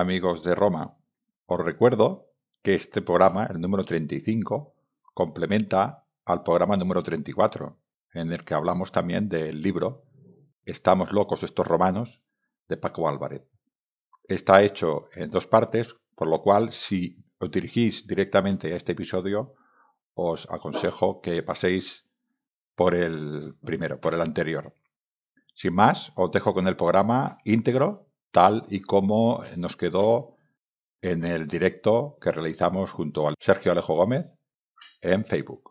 Amigos de Roma, os recuerdo que este programa, el número 35, complementa al programa número 34, en el que hablamos también del libro Estamos locos estos romanos de Paco Álvarez. Está hecho en dos partes, por lo cual si os dirigís directamente a este episodio, os aconsejo que paséis por el primero, por el anterior. Sin más, os dejo con el programa íntegro tal y como nos quedó en el directo que realizamos junto al Sergio Alejo Gómez en Facebook.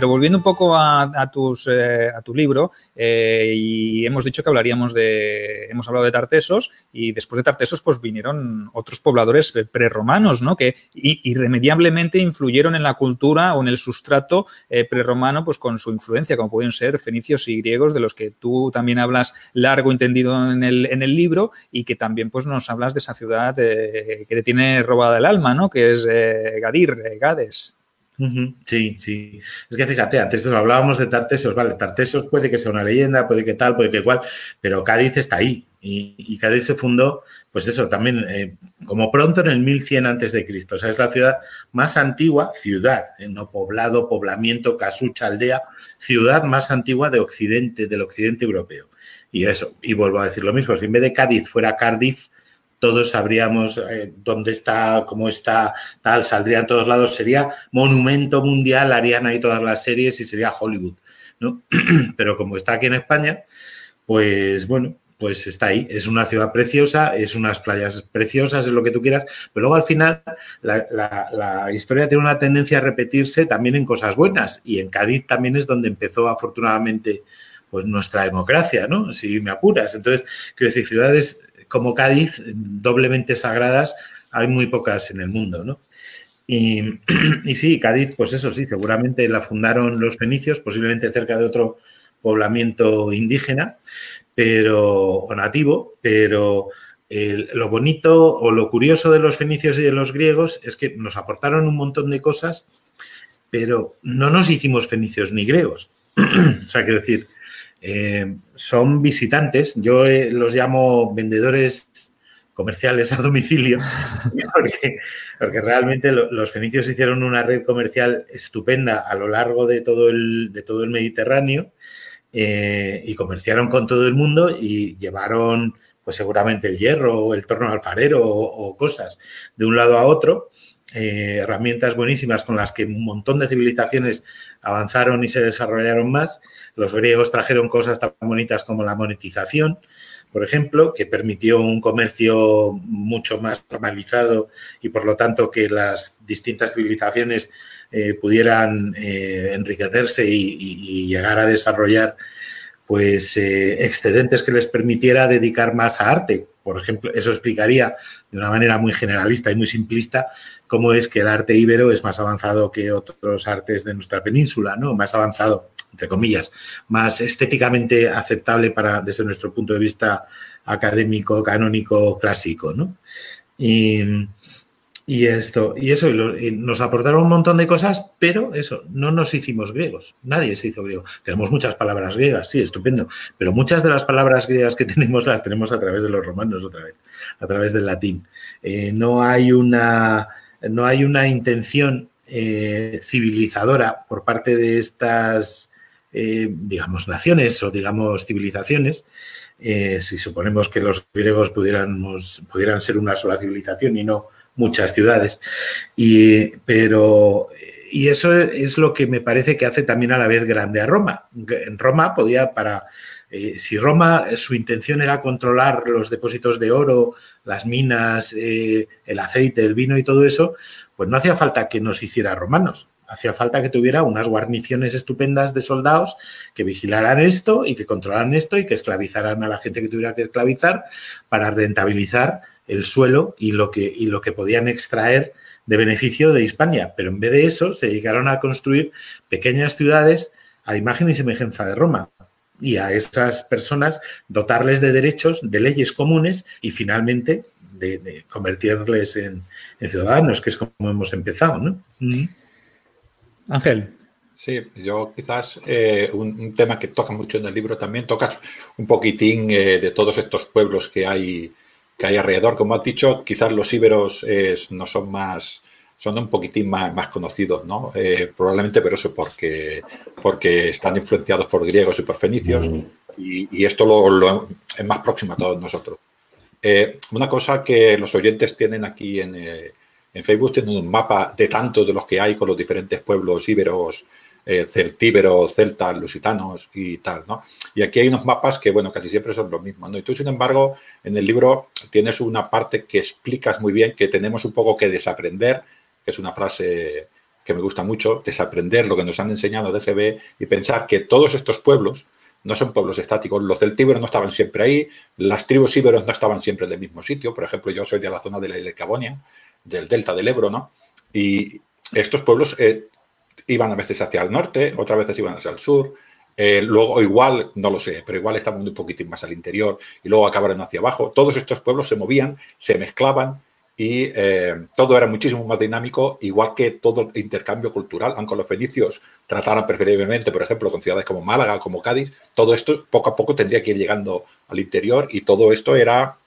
Pero volviendo un poco a, eh, tu libro, eh, y hemos dicho que hablaríamos de, hemos hablado de Tartesos, y después de Tartesos, pues vinieron otros pobladores prerromanos, ¿no? Que irremediablemente influyeron en la cultura o en el sustrato eh, prerromano, pues con su influencia, como pueden ser fenicios y griegos, de los que tú también hablas largo entendido en el, en el libro, y que también pues nos hablas de esa ciudad que le tiene robada el alma, ¿no? Que es Gadir, Gades. Sí, sí. Es que fíjate, antes hablábamos de Tartesios, vale, Tartesios puede que sea una leyenda, puede que tal, puede que cual, pero Cádiz está ahí. Y, Cádiz se fundó, pues eso, también eh, como pronto en el 1100 antes de. O sea, es la ciudad más antigua, ciudad, eh, no poblado, poblamiento, casucha, aldea, ciudad más antigua de Occidente, del Occidente europeo. Y eso, y vuelvo a decir lo mismo, si en vez de Cádiz fuera Cardiff, todos sabríamos eh, dónde está, cómo está, tal, saldría en todos lados, sería monumento mundial, harían ahí todas las series y sería Hollywood, ¿no? Pero como está aquí en España, pues bueno, pues está ahí. Es una ciudad preciosa, es unas playas preciosas, es lo que tú quieras, pero luego al final la, historia tiene una tendencia a repetirse también en cosas buenas y en Cádiz también es donde empezó afortunadamente pues nuestra democracia, ¿no? Si me apuras. Entonces, quiero decir, ciudades como Cádiz, doblemente sagradas, hay muy pocas en el mundo, ¿no? Y, sí, Cádiz, pues eso sí, seguramente la fundaron los fenicios, posiblemente cerca de otro poblamiento indígena, pero, o nativo, pero lo bonito o lo curioso de los fenicios y de los griegos es que nos aportaron un montón de cosas, pero no nos hicimos fenicios ni griegos. o sea, quiero decir, eh, son visitantes, yo eh, los llamo vendedores comerciales a domicilio, porque, realmente los fenicios hicieron una red comercial estupenda a lo largo de todo el, de todo el Mediterráneo eh, y comerciaron con todo el mundo y llevaron pues seguramente el hierro o el torno alfarero o, cosas de un lado a otro. herramientas buenísimas con las que un montón de civilizaciones avanzaron y se desarrollaron más los griegos trajeron cosas tan bonitas como la monetización, por ejemplo, que permitió un comercio mucho más formalizado y por lo tanto que las distintas civilizaciones eh, pudieran eh, enriquecerse y, llegar a desarrollar pues eh, excedentes que les permitiera dedicar más a arte, por ejemplo, eso explicaría de una manera muy generalista y muy simplista cómo es que el arte íbero es más avanzado que otros artes de nuestra península, ¿no? Más avanzado, entre comillas, más estéticamente aceptable para, desde nuestro punto de vista académico, canónico, clásico, ¿no? Y, y esto, y eso, y nos aportaron un montón de cosas, pero eso, no nos hicimos griegos. Nadie se hizo griego. Tenemos muchas palabras griegas, sí, estupendo, pero muchas de las palabras griegas que tenemos las tenemos a través de los romanos otra vez, a través del latín. Eh, no hay una, no hay una intención eh, civilizadora por parte de estas, eh, digamos, naciones o digamos civilizaciones. si suponemos que los griegos pudiéramos, pudieran ser una sola civilización y no muchas ciudades. Y, pero, y eso es lo que me parece que hace también a la vez grande a Roma. En Roma podía para... Eh, si Roma, su intención era controlar los depósitos de oro, las minas, eh, el aceite, el vino y todo eso, pues no hacía falta que nos hiciera romanos. Hacía falta que tuviera unas guarniciones estupendas de soldados que vigilaran esto y que controlaran esto y que esclavizaran a la gente que tuviera que esclavizar para rentabilizar el suelo y lo que, y lo que podían extraer de beneficio de Hispania. Pero en vez de eso, se dedicaron a construir pequeñas ciudades a imagen y semejanza de Roma y a esas personas dotarles de derechos, de leyes comunes y finalmente de, convertirles en, ciudadanos, que es como hemos empezado, ¿no? Ángel. Sí, yo quizás eh, un, tema que toca mucho en el libro también, tocas un poquitín eh, de todos estos pueblos que hay que hay alrededor. Como has dicho, quizás los íberos no son más, son un poquitín más, más conocidos, ¿no? Eh, probablemente, pero eso porque, porque están influenciados por griegos y por fenicios y, esto lo, es más próximo a todos nosotros. Eh, una cosa que los oyentes tienen aquí en, eh, en Facebook, tienen un mapa de tantos de los que hay con los diferentes pueblos íberos eh, celtíberos, celtas, lusitanos y tal, ¿no? Y aquí hay unos mapas que, bueno, casi siempre son los mismos, ¿no? Y tú, sin embargo, en el libro tienes una parte que explicas muy bien que tenemos un poco que desaprender, que es una frase que me gusta mucho, desaprender lo que nos han enseñado de GB y pensar que todos estos pueblos no son pueblos estáticos. Los celtíberos no estaban siempre ahí, las tribus íberos no estaban siempre en el mismo sitio. Por ejemplo, yo soy de la zona de la isla de Cabonia, del delta del Ebro, ¿no? Y estos pueblos eh, iban a veces hacia el norte, otras veces iban hacia el sur. Eh, luego, igual, no lo sé, pero igual estaban un poquitín más al interior y luego acabaron hacia abajo. Todos estos pueblos se movían, se mezclaban y eh, todo era muchísimo más dinámico, igual que todo el intercambio cultural, aunque los fenicios trataran preferiblemente, por ejemplo, con ciudades como Málaga, como Cádiz, todo esto poco a poco tendría que ir llegando al interior y todo esto era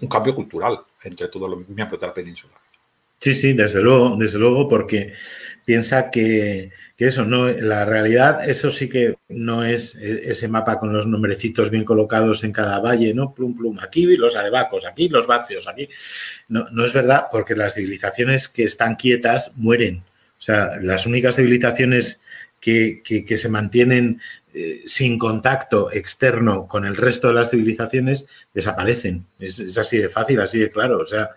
un cambio cultural entre todos los miembros de la península. Sí, sí, desde luego, desde luego, porque piensa que, eso, no, la realidad, eso sí que no es e, ese mapa con los nombrecitos bien colocados en cada valle, ¿no? Plum, plum, aquí los arebacos, aquí los vacios, aquí. No, no es verdad, porque las civilizaciones que están quietas mueren. O sea, las únicas civilizaciones que, que, se mantienen eh, sin contacto externo con el resto de las civilizaciones desaparecen. Es, es, así de fácil, así de claro. O sea,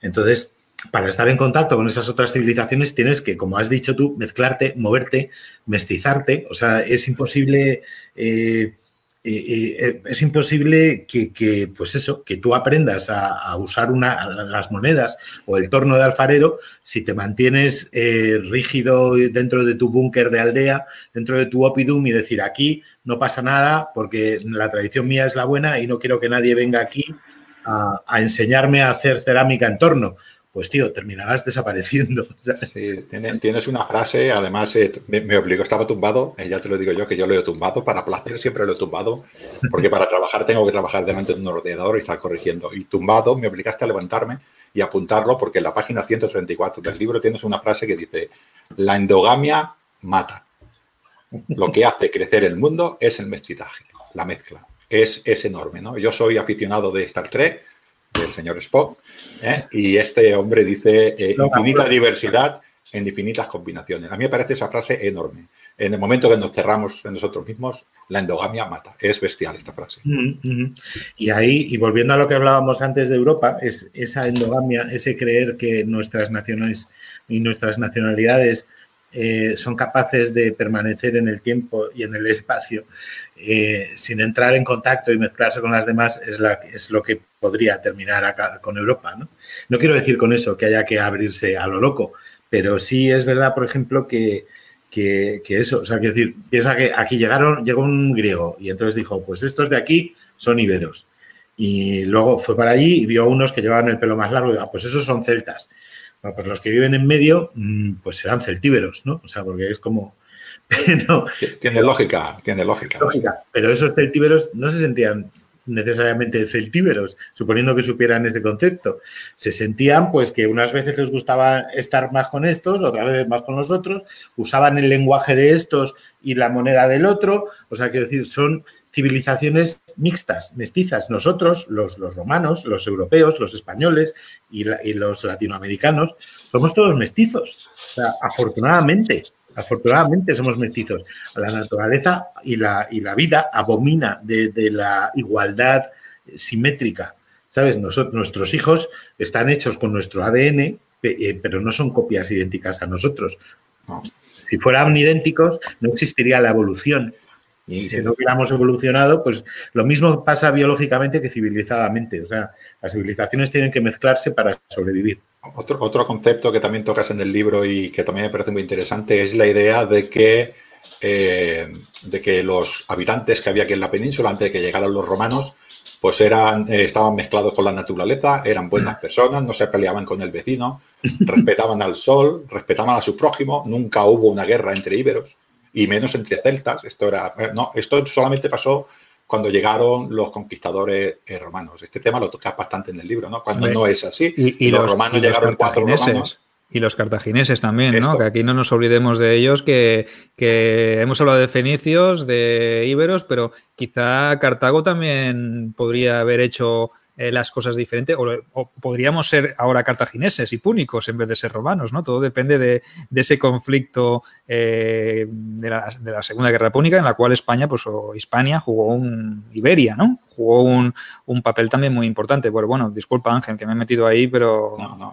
entonces para estar en contacto con esas otras civilizaciones tienes que, como has dicho tú, mezclarte, moverte, mestizarte. O sea, es imposible, eh, eh, eh, es imposible que, pues eso, que tú aprendas a, usar una, las monedas o el torno de alfarero si te mantienes rígido dentro de tu búnker de aldea, dentro de tu opidum y decir aquí no pasa nada porque la tradición mía es la buena y no quiero que nadie venga aquí a, a enseñarme a hacer cerámica en torno pues tío, terminarás desapareciendo. Sí, tienes una frase, además eh, me, obligó, estaba tumbado, eh, ya te lo digo yo, que yo lo he tumbado, para placer siempre lo he tumbado, porque para trabajar tengo que trabajar delante de un ordenador y estar corrigiendo. Y tumbado me obligaste a levantarme y apuntarlo, porque en la página 134 del libro tienes una frase que dice, la endogamia mata. Lo que hace crecer el mundo es el mestizaje, la mezcla. Es, es enorme, ¿no? Yo soy aficionado de Star Trek, del señor Spock, ¿eh? y este hombre dice eh, infinita diversidad en infinitas combinaciones. A mí me parece esa frase enorme. En el momento que nos cerramos en nosotros mismos, la endogamia mata. Es bestial esta frase. Y ahí, y volviendo a lo que hablábamos antes de Europa, es esa endogamia, ese creer que nuestras naciones y nuestras nacionalidades eh, son capaces de permanecer en el tiempo y en el espacio eh, sin entrar en contacto y mezclarse con las demás es, lo que podría terminar con Europa. ¿no? quiero decir con eso que haya que abrirse a lo loco, pero sí es verdad, por ejemplo, que, que, eso, o sea, quiero decir, piensa que aquí llegaron, llegó un griego y entonces dijo, pues estos de aquí son iberos. Y luego fue para allí y vio a unos que llevaban el pelo más largo y dijo, ah, pues esos son celtas. Bueno, pues los que viven en medio, mm, pues serán celtíberos, ¿no? O sea, porque es como... Pero, tiene lógica, tiene lógica. Lógica, pero esos celtíberos no se sentían necesariamente celtíberos, suponiendo que supieran ese concepto. Se sentían, pues, que unas veces les gustaba estar más con estos, otras veces más con los otros, usaban el lenguaje de estos y la moneda del otro. O sea, quiero decir, son civilizaciones mixtas, mestizas. Nosotros, los, los romanos, los europeos, los españoles y, y los latinoamericanos, somos todos mestizos. O sea, afortunadamente, Afortunadamente somos mestizos. La naturaleza y la, y la vida abomina de, la igualdad simétrica. ¿Sabes? Nosotros, nuestros hijos están hechos con nuestro ADN, eh, pero no son copias idénticas a nosotros. Si fueran idénticos, no existiría la evolución. Y si no hubiéramos evolucionado, pues lo mismo pasa biológicamente que civilizadamente. O sea, las civilizaciones tienen que mezclarse para sobrevivir. Otro, otro concepto que también tocas en el libro y que también me parece muy interesante es la idea de que, eh, de que los habitantes que había aquí en la península antes de que llegaran los romanos, pues eran, eh, estaban mezclados con la naturaleza, eran buenas personas, no se peleaban con el vecino, respetaban al sol, respetaban a su prójimo, nunca hubo una guerra entre íberos y menos entre celtas. Esto era, eh, no, esto solamente pasó cuando llegaron los conquistadores eh, romanos. Este tema lo tocas bastante en el libro, ¿no? Cuando no es así. Y, los, romanos llegaron cuatro romanos. Y los cartagineses también, ¿no? Que aquí no nos olvidemos de ellos, que, que, hemos hablado de fenicios, de íberos, pero quizá Cartago también podría haber hecho eh, las cosas diferentes, o, podríamos ser ahora cartagineses y púnicos en vez de ser romanos, ¿no? Todo depende de, ese conflicto eh, de, la, Segunda Guerra Púnica, en la cual España, pues, o Hispania jugó un, Iberia, ¿no? Jugó un, papel también muy importante. Bueno, bueno, disculpa Ángel, que me he metido ahí, pero... No, no.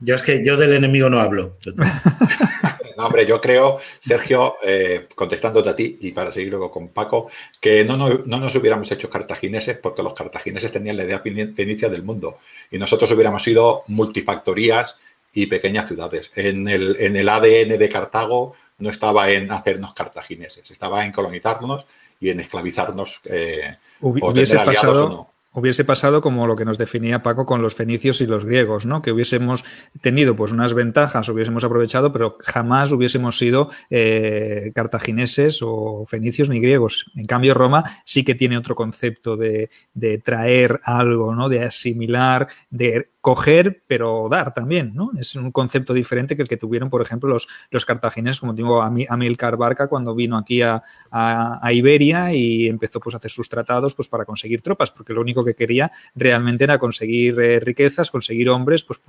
Yo, es que yo del enemigo no hablo. No, hombre, yo creo, Sergio, eh, contestándote a ti y para seguir luego con Paco, que no, no, nos hubiéramos hecho cartagineses porque los cartagineses tenían la idea fenicia del mundo y nosotros hubiéramos sido multifactorías y pequeñas ciudades. En el, en el ADN de Cartago no estaba en hacernos cartagineses, estaba en colonizarnos y en esclavizarnos eh, o tener aliados o no hubiese pasado como lo que nos definía Paco con los fenicios y los griegos, ¿no? Que hubiésemos tenido pues unas ventajas, hubiésemos aprovechado, pero jamás hubiésemos sido eh, cartagineses o fenicios ni griegos. En cambio, Roma sí que tiene otro concepto de, de traer algo, ¿no? De asimilar, de coger, pero dar también, ¿no? Es un concepto diferente que el que tuvieron, por ejemplo, los, los cartagineses, como digo, Amilcar Barca cuando vino aquí a, a, Iberia y empezó pues, a hacer sus tratados pues, para conseguir tropas, porque lo único que quería realmente era conseguir eh, riquezas, conseguir hombres pues,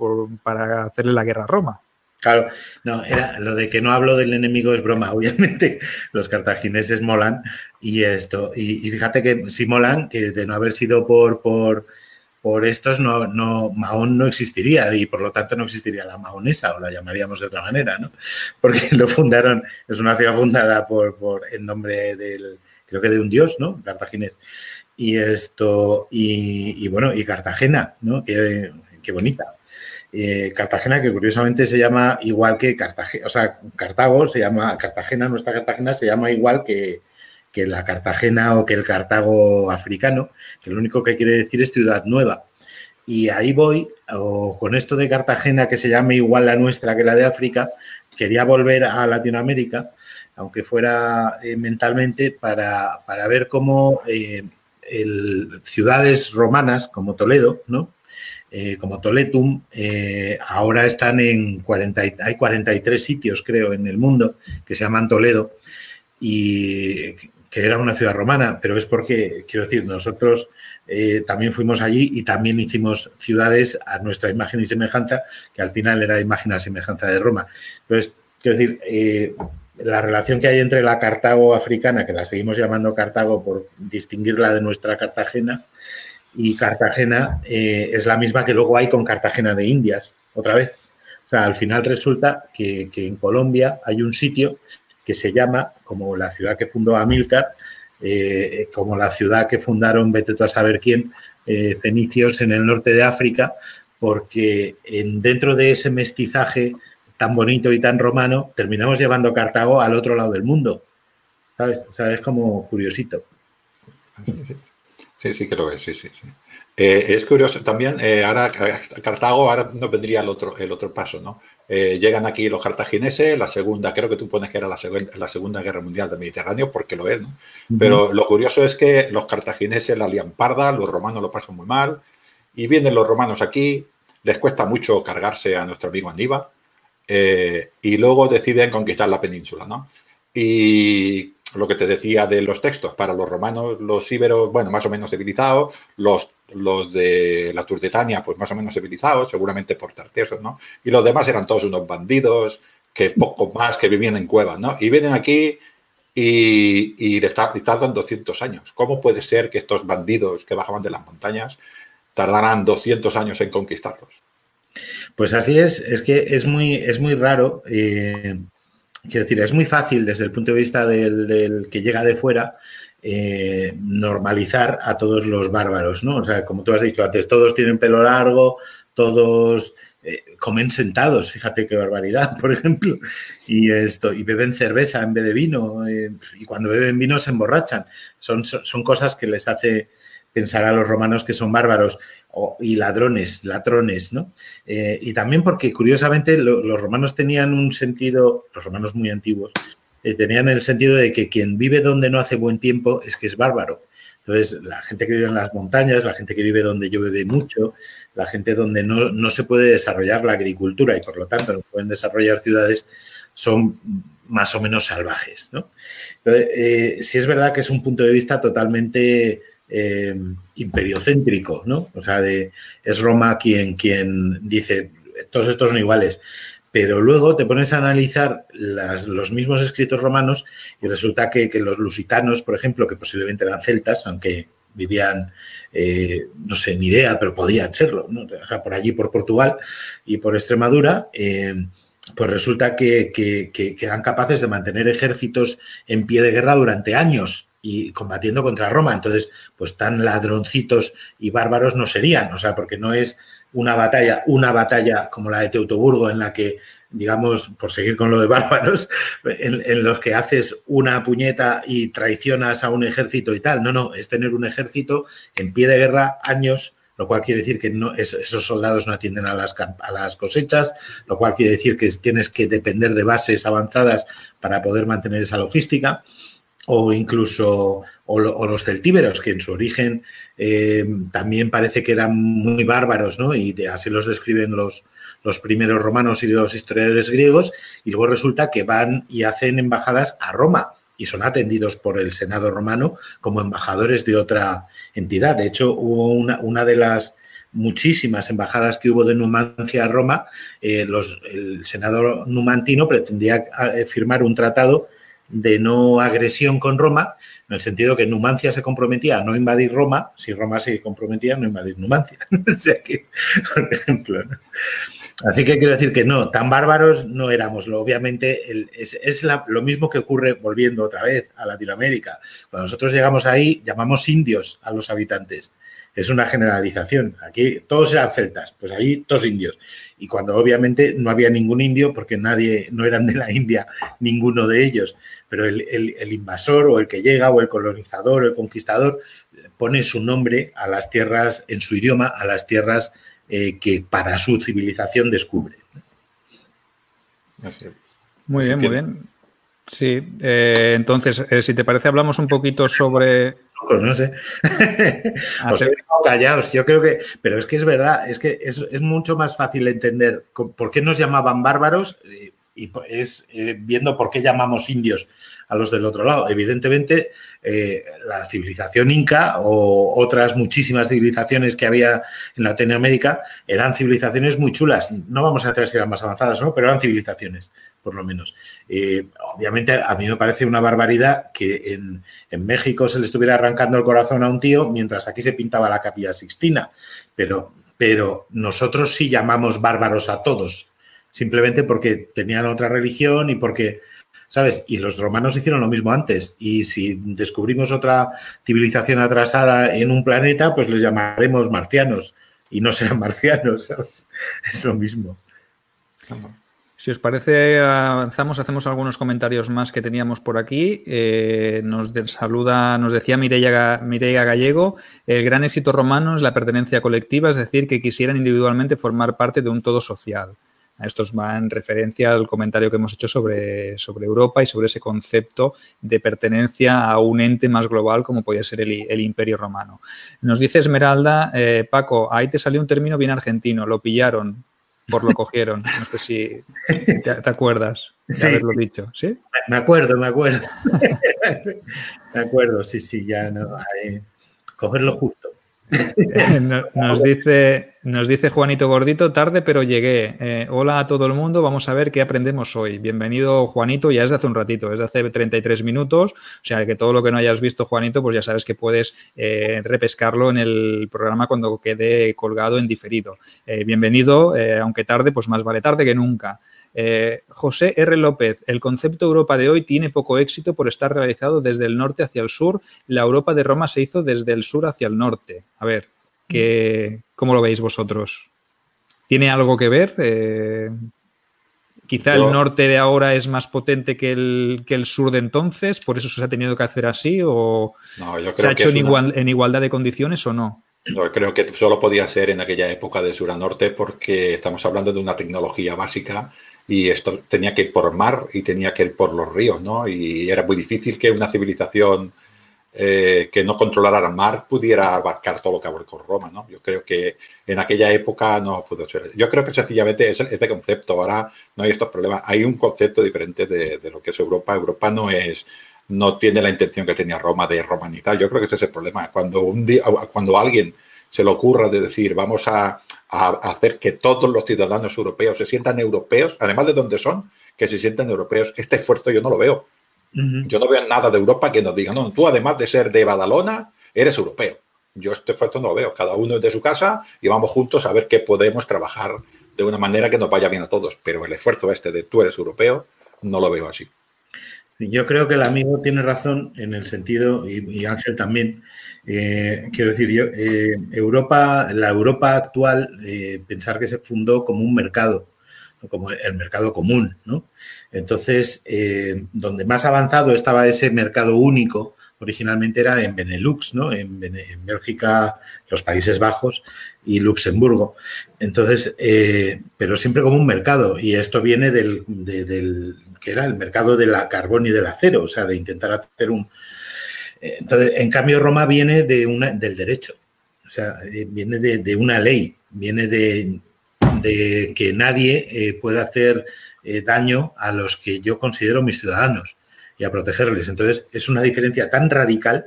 para hacerle la guerra a Roma. Claro, no, era lo de que no hablo del enemigo es broma. Obviamente los cartagineses molan y esto, y, y fíjate que si molan, que de no haber sido por, por por estos no, no, Mahón no existiría y por lo tanto no existiría la Mahonesa o la llamaríamos de otra manera, ¿no? Porque lo fundaron, es una ciudad fundada por, por en nombre del, creo que de un dios, ¿no? Cartaginés. Y esto, y, bueno, y Cartagena, ¿no? Qué, qué bonita. Eh, Cartagena, que curiosamente se llama igual que Cartagena, o sea, Cartago se llama, Cartagena, nuestra Cartagena se llama igual que, que la Cartagena o que el Cartago africano, que lo único que quiere decir es ciudad nueva. Y ahí voy, o con esto de Cartagena, que se llame igual la nuestra que la de África, quería volver a Latinoamérica, aunque fuera eh, mentalmente, para, ver cómo eh, ciudades romanas como Toledo, ¿no? Eh, como Toletum, ahora están en 40, hay 43 sitios, creo, en el mundo que se llaman Toledo y que era una ciudad romana, pero es porque, quiero decir, nosotros eh, también fuimos allí y también hicimos ciudades a nuestra imagen y semejanza, que al final era imagen y semejanza de Roma. Entonces, quiero decir, eh, la relación que hay entre la Cartago africana, que la seguimos llamando Cartago por distinguirla de nuestra Cartagena, y Cartagena eh, es la misma que luego hay con Cartagena de Indias, otra vez. O sea, al final resulta que, en Colombia hay un sitio que se llama, como la ciudad que fundó Amílcar, eh, como la ciudad que fundaron, vete tú a saber quién, eh, fenicios en el norte de África, porque en, dentro de ese mestizaje tan bonito y tan romano, terminamos llevando Cartago al otro lado del mundo. ¿Sabes? O sea, es como curiosito. Sí, sí que lo es, sí, sí, sí. Eh, es curioso también, eh, ahora Cartago, ahora no vendría el otro, el otro paso, ¿no? Eh, llegan aquí los cartagineses, la segunda, creo que tú pones que era la, la Segunda Guerra Mundial del Mediterráneo, porque lo es, ¿no? Pero lo curioso es que los cartagineses la lían parda, los romanos lo pasan muy mal, y vienen los romanos aquí, les cuesta mucho cargarse a nuestro amigo Aníbal, y luego deciden conquistar la península, ¿no? Y lo que te decía de los textos, para los romanos, los íberos, bueno, más o menos civilizados, los, los de la Turdetania, pues más o menos civilizados, seguramente por tartesos, ¿no? Y los demás eran todos unos bandidos, que poco más, que vivían en cuevas, ¿no? Y vienen aquí y, y, tardan 200 años. ¿Cómo puede ser que estos bandidos que bajaban de las montañas tardaran 200 años en conquistarlos? Pues así es, es que es muy, es muy raro. Eh, Quiero decir, es muy fácil desde el punto de vista del, que llega de fuera eh, normalizar a todos los bárbaros, ¿no? O sea, como tú has dicho antes, todos tienen pelo largo, todos eh, comen sentados, fíjate qué barbaridad, por ejemplo, y esto, y beben cerveza en vez de vino, eh, y cuando beben vino se emborrachan. Son, son cosas que les hace pensar a los romanos que son bárbaros y ladrones, latrones, ¿no? Y también porque, curiosamente, los romanos tenían un sentido, los romanos muy antiguos, eh, tenían el sentido de que quien vive donde no hace buen tiempo es que es bárbaro. Entonces, la gente que vive en las montañas, la gente que vive donde llueve mucho, la gente donde no, se puede desarrollar la agricultura y por lo tanto no pueden desarrollar ciudades, son más o menos salvajes. ¿no? Entonces, eh, es verdad que es un punto de vista totalmente eh, imperiocéntrico, ¿no? O sea, de, es Roma quien, quien dice, todos estos son iguales. Pero luego te pones a analizar los mismos escritos romanos y resulta que, los lusitanos, por ejemplo, que posiblemente eran celtas, aunque vivían, eh, no sé, ni idea, pero podían serlo, o sea, por allí, por Portugal y por Extremadura, eh, pues resulta que, que, eran capaces de mantener ejércitos en pie de guerra durante años y combatiendo contra Roma. Entonces, pues tan ladroncitos y bárbaros no serían, o sea, porque no es una batalla, una batalla como la de Teutoburgo en la que, digamos, por seguir con lo de bárbaros, en, los que haces una puñeta y traicionas a un ejército y tal. No, no, es tener un ejército en pie de guerra años lo cual quiere decir que esos soldados no atienden a las, a las cosechas, lo cual quiere decir que tienes que depender de bases avanzadas para poder mantener esa logística o incluso o, los celtíberos, que en su origen eh, también parece que eran muy bárbaros, ¿no? Y así los describen los, los primeros romanos y los historiadores griegos, y luego resulta que van y hacen embajadas a Roma y son atendidos por el Senado romano como embajadores de otra entidad. De hecho, hubo una, una de las muchísimas embajadas que hubo de Numancia a Roma, eh, los, el senador numantino pretendía eh, firmar un tratado de no agresión con Roma, en el sentido que Numancia se comprometía a no invadir Roma, si Roma se comprometía a no invadir Numancia. por ejemplo. Así que quiero decir que no, tan bárbaros no éramos. Obviamente es, lo mismo que ocurre, volviendo otra vez a Latinoamérica. Cuando nosotros llegamos ahí, llamamos indios a los habitantes es una generalización. Aquí todos eran celtas, pues ahí todos indios. Y cuando obviamente no había ningún indio, porque nadie, no eran de la India, ninguno de ellos. Pero el, invasor o el que llega o el colonizador o el conquistador pone su nombre a las tierras, en su idioma, a las tierras eh, que para su civilización descubre. Muy bien, muy bien. Sí, eh, entonces, eh, si te parece, hablamos un poquito sobre no sé. Os he callados, yo creo que, pero es que es verdad, es que es, mucho más fácil entender por qué nos llamaban bárbaros eh, y es eh, viendo por qué llamamos indios a los del otro lado. Evidentemente, eh, la civilización inca o otras muchísimas civilizaciones que había en Latinoamérica eran civilizaciones muy chulas. No vamos a decir si eran más avanzadas, ¿no? pero eran civilizaciones por lo menos. obviamente, a mí me parece una barbaridad que en, México se le estuviera arrancando el corazón a un tío mientras aquí se pintaba la capilla sixtina, pero, pero nosotros sí llamamos bárbaros a todos simplemente porque tenían otra religión y porque, ¿sabes? Y los romanos hicieron lo mismo antes. Y si descubrimos otra civilización atrasada en un planeta, pues les llamaremos marcianos y no serán marcianos, ¿sabes? Es lo mismo. Si os parece, avanzamos, hacemos algunos comentarios más que teníamos por aquí. Eh, nos saluda, nos decía Mireia, Mireia, Gallego, el gran éxito romano es la pertenencia colectiva, es decir, que quisieran individualmente formar parte de un todo social. Esto va en referencia al comentario que hemos hecho sobre, sobre Europa y sobre ese concepto de pertenencia a un ente más global como podía ser el, Imperio Romano. Nos dice Esmeralda, eh, Paco, ahí te salió un término bien argentino, lo pillaron por lo cogieron. No sé si te, acuerdas de sí, haberlo dicho. ¿sí? Me acuerdo, me acuerdo. me acuerdo, sí, sí, ya no. cogerlo justo. nos, dice, nos dice Juanito Gordito, tarde pero llegué. Eh, hola a todo el mundo, vamos a ver qué aprendemos hoy. Bienvenido Juanito, ya es de hace un ratito, es de hace 33 minutos, o sea que todo lo que no hayas visto Juanito, pues ya sabes que puedes eh, repescarlo en el programa cuando quede colgado en diferido. Eh, bienvenido, aunque tarde, pues más vale tarde que nunca. Eh, José R. López, el concepto Europa de hoy tiene poco éxito por estar realizado desde el norte hacia el sur. La Europa de Roma se hizo desde el sur hacia el norte. A ver, ¿qué, ¿cómo lo veis vosotros? ¿Tiene algo que ver? Eh, quizá el norte de ahora es más potente que el, que el, sur de entonces, por eso se ha tenido que hacer así, o se ha hecho en, en, igualdad de condiciones o no. Yo creo que solo podía ser en aquella época de sur a norte porque estamos hablando de una tecnología básica y esto tenía que ir por mar y tenía que ir por los ríos, ¿no? Y era muy difícil que una civilización eh, que no controlara el mar pudiera abarcar todo lo que abarcó Roma, ¿no? Yo creo que en aquella época no pudo ser. Yo creo que sencillamente es este concepto, ahora no hay estos problemas, hay un concepto diferente de, lo que es Europa. Europa no es no tiene la intención que tenía Roma de romanizar. Yo creo que ese es el problema. Cuando, un día, cuando alguien se le ocurra de decir vamos a a hacer que todos los ciudadanos europeos se sientan europeos, además de donde son, que se sientan europeos. Este esfuerzo yo no lo veo. Yo no veo nada de Europa que nos diga, no, tú además de ser de Badalona, eres europeo. Yo este esfuerzo no lo veo. Cada uno es de su casa y vamos juntos a ver qué podemos trabajar de una manera que nos vaya bien a todos. Pero el esfuerzo este de tú eres europeo, no lo veo así. Yo creo que el amigo tiene razón en el sentido, y, Ángel también, eh, quiero decir, yo, eh, Europa, la Europa actual, eh, pensar que se fundó como un mercado, como el mercado común, ¿no? Entonces, donde más avanzado estaba ese mercado único, originalmente era en Benelux, ¿no? En, Bélgica, los Países Bajos y Luxemburgo. Entonces, pero siempre como un mercado, y esto viene del, del que era el mercado de la carbón y del acero, o sea, de intentar hacer un... Eh, entonces, en cambio, Roma viene de una, del derecho, o sea, eh, viene de, una ley, viene de, que nadie eh, pueda hacer daño a los que yo considero mis ciudadanos y a protegerles. Entonces, es una diferencia tan radical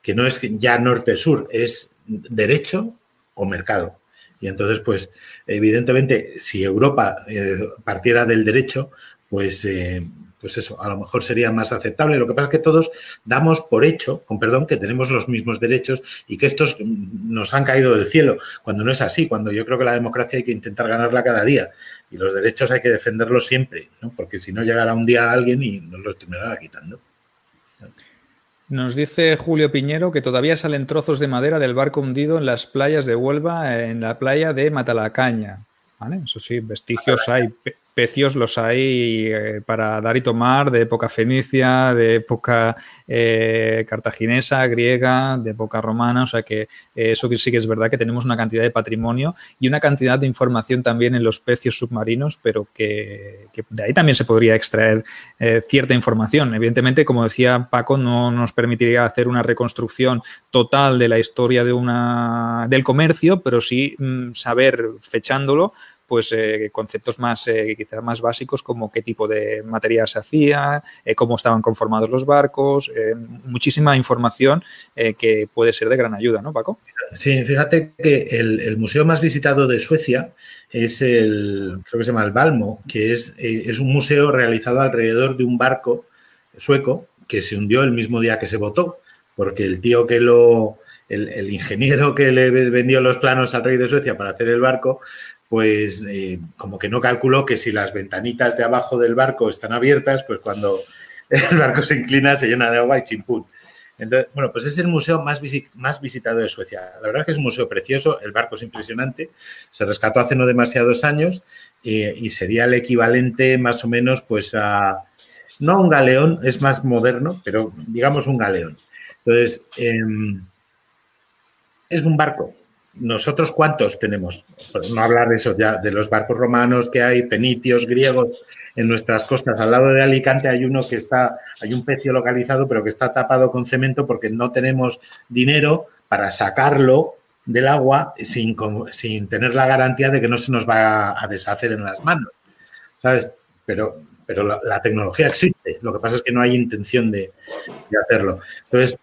que no es ya norte-sur, es derecho o mercado. Y entonces, pues, evidentemente, si Europa partiera del derecho, pues, eh, pues eso, a lo mejor sería más aceptable. Lo que pasa es que todos damos por hecho, con perdón, que tenemos los mismos derechos y que estos nos han caído del cielo, cuando no es así, cuando yo creo que la democracia hay que intentar ganarla cada día y los derechos hay que defenderlos siempre, ¿no? porque si no llegará un día alguien y nos los terminará quitando. Nos dice Julio Piñero que todavía salen trozos de madera del barco hundido en las playas de Huelva, en la playa de Matalacaña. ¿Vale? Eso sí, vestigios hay, pecios los hay eh, para dar y tomar de época fenicia, de época eh, cartaginesa, griega, de época romana, o sea que eh, eso sí que es verdad que tenemos una cantidad de patrimonio y una cantidad de información también en los pecios submarinos, pero que, de ahí también se podría extraer cierta información. Evidentemente, como decía Paco, no nos permitiría hacer una reconstrucción total de la historia de una, del comercio, pero sí mm, saber fechándolo pues eh, conceptos más eh, quizás más básicos como qué tipo de materia se hacía, eh, cómo estaban conformados los barcos, muchísima información que puede ser de gran ayuda, ¿no, Paco? Sí, fíjate que el, museo más visitado de Suecia es el, creo que se llama el Balmo, que es, es un museo realizado alrededor de un barco sueco que se hundió el mismo día que se votó, porque el tío que lo, el, ingeniero que le vendió los planos al rey de Suecia para hacer el barco, pues eh, como que no calculó que si las ventanitas de abajo del barco están abiertas, pues cuando el barco se inclina se llena de agua y chimpún. Entonces, bueno, pues es el museo más, visitado de Suecia. La verdad es que es un museo precioso, el barco es impresionante, se rescató hace no demasiados años y sería el equivalente más o menos pues a, no a un galeón, es más moderno, pero digamos un galeón. Entonces, em, es un barco. ¿Nosotros cuántos tenemos? no hablar de eso ya, de los barcos romanos que hay, penitios, griegos, en nuestras costas. Al lado de Alicante hay uno que está, hay un pecio localizado, pero que está tapado con cemento porque no tenemos dinero para sacarlo del agua sin, sin tener la garantía de que no se nos va a deshacer en las manos. ¿Sabes? Pero, pero la, tecnología existe. Lo que pasa es que no hay intención de, de hacerlo. Entonces,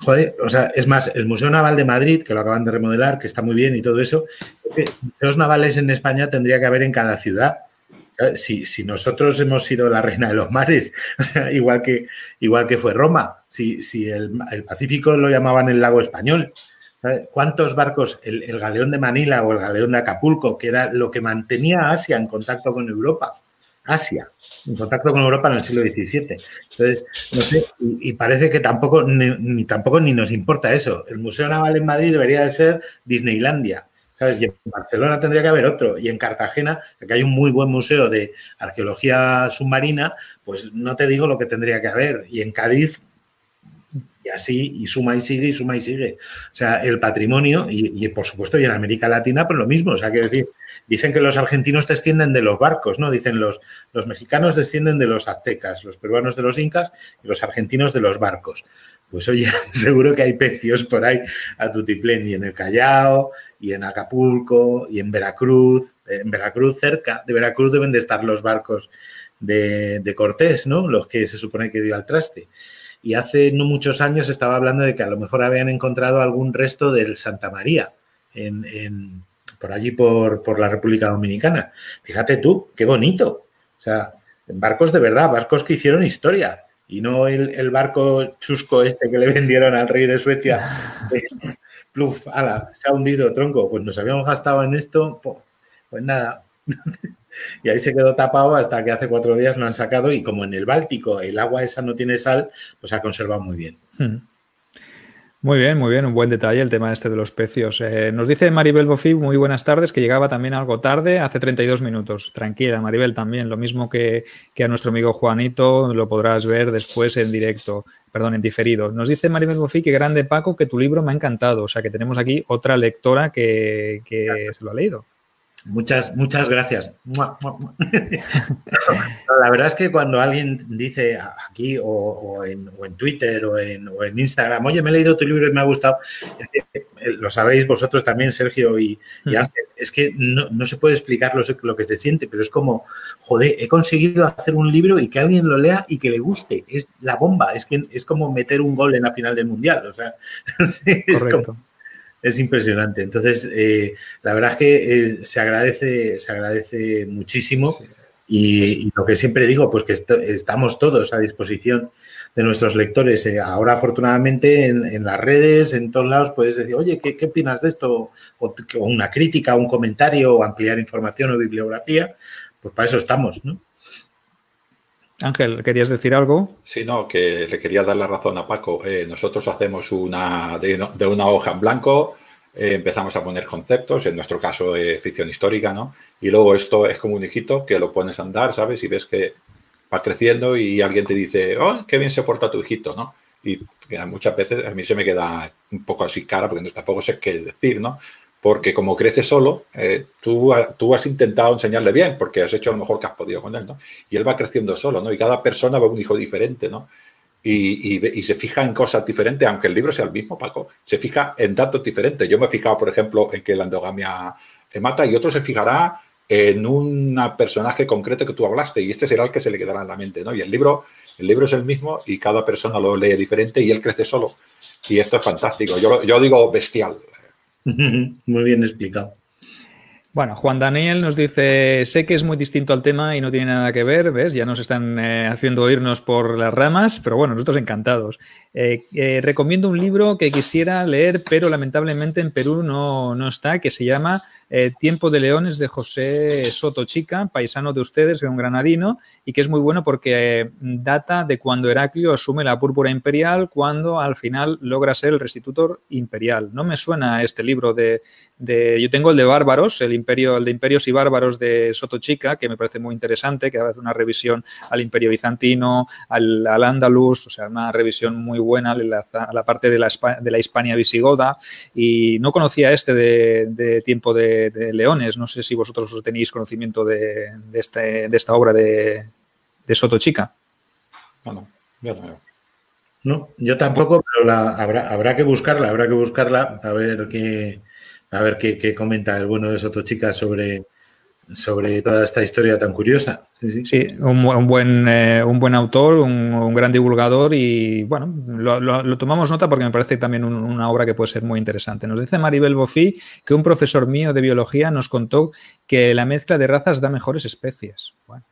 Joder, o sea, es más, el Museo Naval de Madrid, que lo acaban de remodelar, que está muy bien y todo eso, museos navales en España tendría que haber en cada ciudad. Si, si, nosotros hemos sido la reina de los mares, o sea, igual que, igual que fue Roma, si, si el, Pacífico lo llamaban el lago español, ¿cuántos barcos, el, el, galeón de Manila o el galeón de Acapulco, que era lo que mantenía a Asia en contacto con Europa, Asia, en contacto con Europa en el siglo XVII. Entonces, no sé, y, parece que tampoco ni, tampoco ni nos importa eso. El Museo Naval en Madrid debería de ser Disneylandia. ¿Sabes? Y en Barcelona tendría que haber otro. Y en Cartagena, que hay un muy buen museo de arqueología submarina, pues no te digo lo que tendría que haber. Y en Cádiz, y así, y suma y sigue, y suma y sigue. O sea, el patrimonio, y, por supuesto, y en América Latina, pues lo mismo. O sea, quiero decir, Dicen que los argentinos descienden de los barcos, ¿no? Dicen los, los mexicanos descienden de los aztecas, los peruanos de los incas y los argentinos de los barcos. Pues oye, seguro que hay pecios por ahí a Tutiplén y en el Callao y en Acapulco y en Veracruz. En Veracruz, cerca de Veracruz deben de estar los barcos de, Cortés, ¿no? Los que se supone que dio al traste. Y hace no muchos años estaba hablando de que a lo mejor habían encontrado algún resto del Santa María en, por allí por, la República Dominicana. Fíjate tú, qué bonito. O sea, barcos de verdad, barcos que hicieron historia y no el, barco chusco este que le vendieron al rey de Suecia. Pluf, ala, se ha hundido, tronco. Pues nos habíamos gastado en esto, pues nada. y ahí se quedó tapado hasta que hace cuatro días lo han sacado y como en el Báltico el agua esa no tiene sal, pues ha conservado muy bien. Hmm. Muy bien, muy bien, un buen detalle el tema este de los pecios. Eh, nos dice Maribel Bofi, muy buenas tardes, que llegaba también algo tarde, hace 32 minutos. Tranquila, Maribel, también, lo mismo que, que, a nuestro amigo Juanito, lo podrás ver después en directo, perdón, en diferido. Nos dice Maribel Bofi, que grande Paco, que tu libro me ha encantado. O sea, que tenemos aquí otra lectora que, que se lo ha leído. Muchas, muchas gracias. la verdad es que cuando alguien dice aquí o, en, Twitter o en, Instagram, oye, me he leído tu libro y me ha gustado, eh, lo sabéis vosotros también, Sergio y, mm. Ángel, es que no, se puede explicar lo, lo, que se siente, pero es como, joder, he conseguido hacer un libro y que alguien lo lea y que le guste. Es la bomba, es que es como meter un gol en la final del Mundial. O sea, es como, es impresionante. Entonces, eh, la verdad es que eh, se agradece, se agradece muchísimo. Y, lo que siempre digo, pues que estamos todos a disposición de nuestros lectores. Eh, ahora, afortunadamente, en, las redes, en todos lados, puedes decir, oye, ¿qué, opinas de esto? O, una crítica, un comentario, o ampliar información o bibliografía. Pues para eso estamos, ¿no? Ángel, ¿querías decir algo? Sí, no, que le quería dar la razón a Paco. Eh, nosotros hacemos una de, una hoja en blanco, eh, empezamos a poner conceptos, en nuestro caso eh, ficción histórica, ¿no? Y luego esto es como un hijito que lo pones a andar, ¿sabes? Y ves que va creciendo y alguien te dice, oh, qué bien se porta tu hijito, ¿no? Y muchas veces a mí se me queda un poco así cara porque tampoco sé qué decir, ¿no? Porque como crece solo, eh, tú, tú, has intentado enseñarle bien, porque has hecho lo mejor que has podido con él, ¿no? Y él va creciendo solo, ¿no? Y cada persona ve un hijo diferente, ¿no? Y, y, se fija en cosas diferentes, aunque el libro sea el mismo, Paco, se fija en datos diferentes. Yo me he fijado, por ejemplo, en que la endogamia mata y otro se fijará en un personaje concreto que tú hablaste y este será el que se le quedará en la mente, ¿no? Y el libro, el libro es el mismo y cada persona lo lee diferente y él crece solo. Y esto es fantástico. Yo, yo digo bestial. Muy bien explicado. Bueno, Juan Daniel nos dice, sé que es muy distinto al tema y no tiene nada que ver, ¿ves? Ya nos están eh, haciendo oírnos por las ramas, pero bueno, nosotros encantados. Eh, eh, recomiendo un libro que quisiera leer, pero lamentablemente en Perú no, no está, que se llama Tiempo de Leones de José Soto Chica, paisano de ustedes, un granadino, y que es muy bueno porque data de cuando Heraclio asume la púrpura imperial, cuando al final logra ser el restitutor imperial. No me suena este libro de, yo tengo el de Bárbaros, el imperio, el de Imperios y Bárbaros de Soto Chica, que me parece muy interesante, que hace una revisión al Imperio Bizantino, al, al Andalus, o sea, una revisión muy buena a la, parte de la, de la Hispania visigoda, y no conocía este de Tiempo de de, leones. No sé si vosotros tenéis conocimiento de, este, de esta obra de, Soto Chica. No, yo no. No, yo tampoco, pero habrá, habrá que buscarla, habrá que buscarla para ver qué, a ver qué, comenta el bueno de Soto Chica sobre, sobre toda esta historia tan curiosa. Sí, un, buen, eh, un buen autor, un, gran divulgador y bueno, lo, tomamos nota porque me parece también una obra que puede ser muy interesante. Nos dice Maribel Bofi que un profesor mío de biología nos contó que la mezcla de razas da mejores especies. Bueno,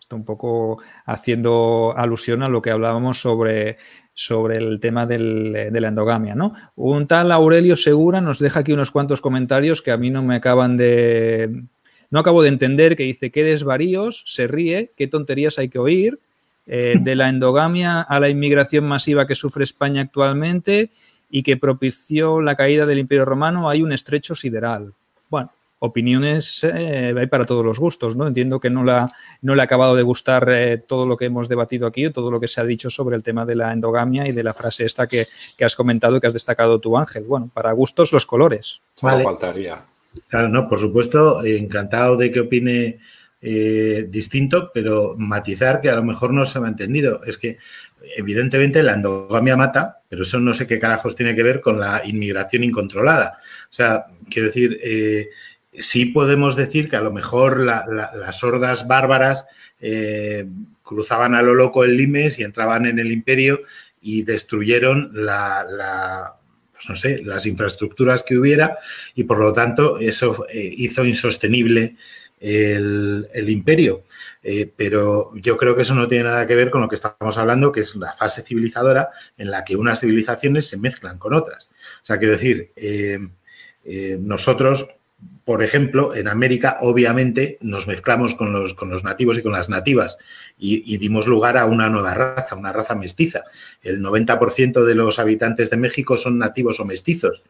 esto un poco haciendo alusión a lo que hablábamos sobre sobre el tema del, de la endogamia, ¿no? Un tal Aurelio Segura nos deja aquí unos cuantos comentarios que a mí no me acaban de, no acabo de entender que dice, qué desvaríos, se ríe, qué tonterías hay que oír, eh, de la endogamia a la inmigración masiva que sufre España actualmente y que propició la caída del Imperio Romano, hay un estrecho sideral. Bueno, opiniones eh, hay para todos los gustos, ¿no? Entiendo que no, la, no le ha acabado de gustar eh, todo lo que hemos debatido aquí o todo lo que se ha dicho sobre el tema de la endogamia y de la frase esta que, has comentado y que has destacado tú, Ángel. Bueno, para gustos los colores. Vale. faltaría. Claro, no, por supuesto, encantado de que opine eh, distinto, pero matizar que a lo mejor no se me ha entendido. Es que, evidentemente, la endogamia mata, pero eso no sé qué carajos tiene que ver con la inmigración incontrolada. O sea, quiero decir, eh, sí podemos decir que a lo mejor las hordas bárbaras eh, cruzaban a lo loco el Limes y entraban en el imperio y destruyeron pues las infraestructuras que hubiera y por lo tanto eso eh, hizo insostenible el, imperio. Eh, pero yo creo que eso no tiene nada que ver con lo que estamos hablando, que es la fase civilizadora en la que unas civilizaciones se mezclan con otras. O sea, quiero decir, nosotros por ejemplo, en América, obviamente, nos mezclamos con los, con los nativos y con las nativas y, dimos lugar a una nueva raza, una raza mestiza. El 90% de los habitantes de México son nativos o mestizos.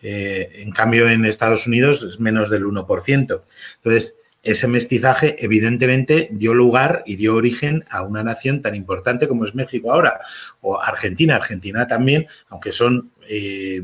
Eh, en cambio, en Estados Unidos es menos del 1%. Entonces, ese mestizaje evidentemente dio lugar y dio origen a una nación tan importante como es México ahora, o Argentina. Argentina también, aunque son eh,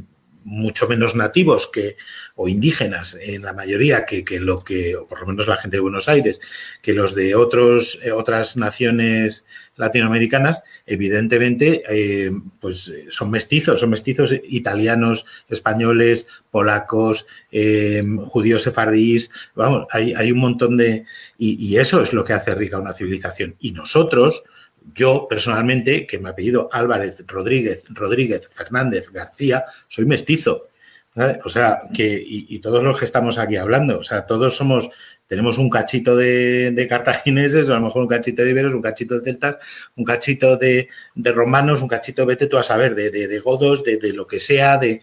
mucho menos nativos que, o indígenas en la mayoría que, lo que, o por lo menos la gente de Buenos Aires, que los de otros, eh, otras naciones latinoamericanas, evidentemente, eh, pues son mestizos, son mestizos italianos, españoles, polacos, eh, judíos sefardíes, vamos, hay, hay, un montón de... Y eso es lo que hace rica una civilización. Y nosotros, yo personalmente, que me apellido Álvarez Rodríguez, Rodríguez Fernández García, soy mestizo. O sea, que, y, todos los que estamos aquí hablando, o sea, todos somos, tenemos un cachito de, cartagineses, o a lo mejor un cachito de iberos, un cachito de celtas, un cachito de, romanos, un cachito, vete tú a saber, de, godos, de, lo que sea, de,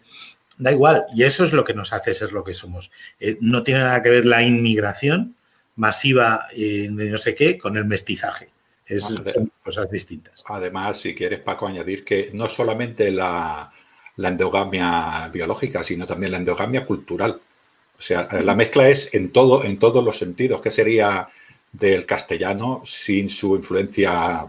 da igual. Y eso es lo que nos hace ser lo que somos. Eh, no tiene nada que ver la inmigración masiva, eh, no sé qué, con el mestizaje. Es cosas distintas. Además, si quieres, Paco, añadir que no solamente la, endogamia biológica, sino también la endogamia cultural. O sea, la mezcla es en todo, en todos los sentidos. ¿Qué sería del castellano sin su influencia,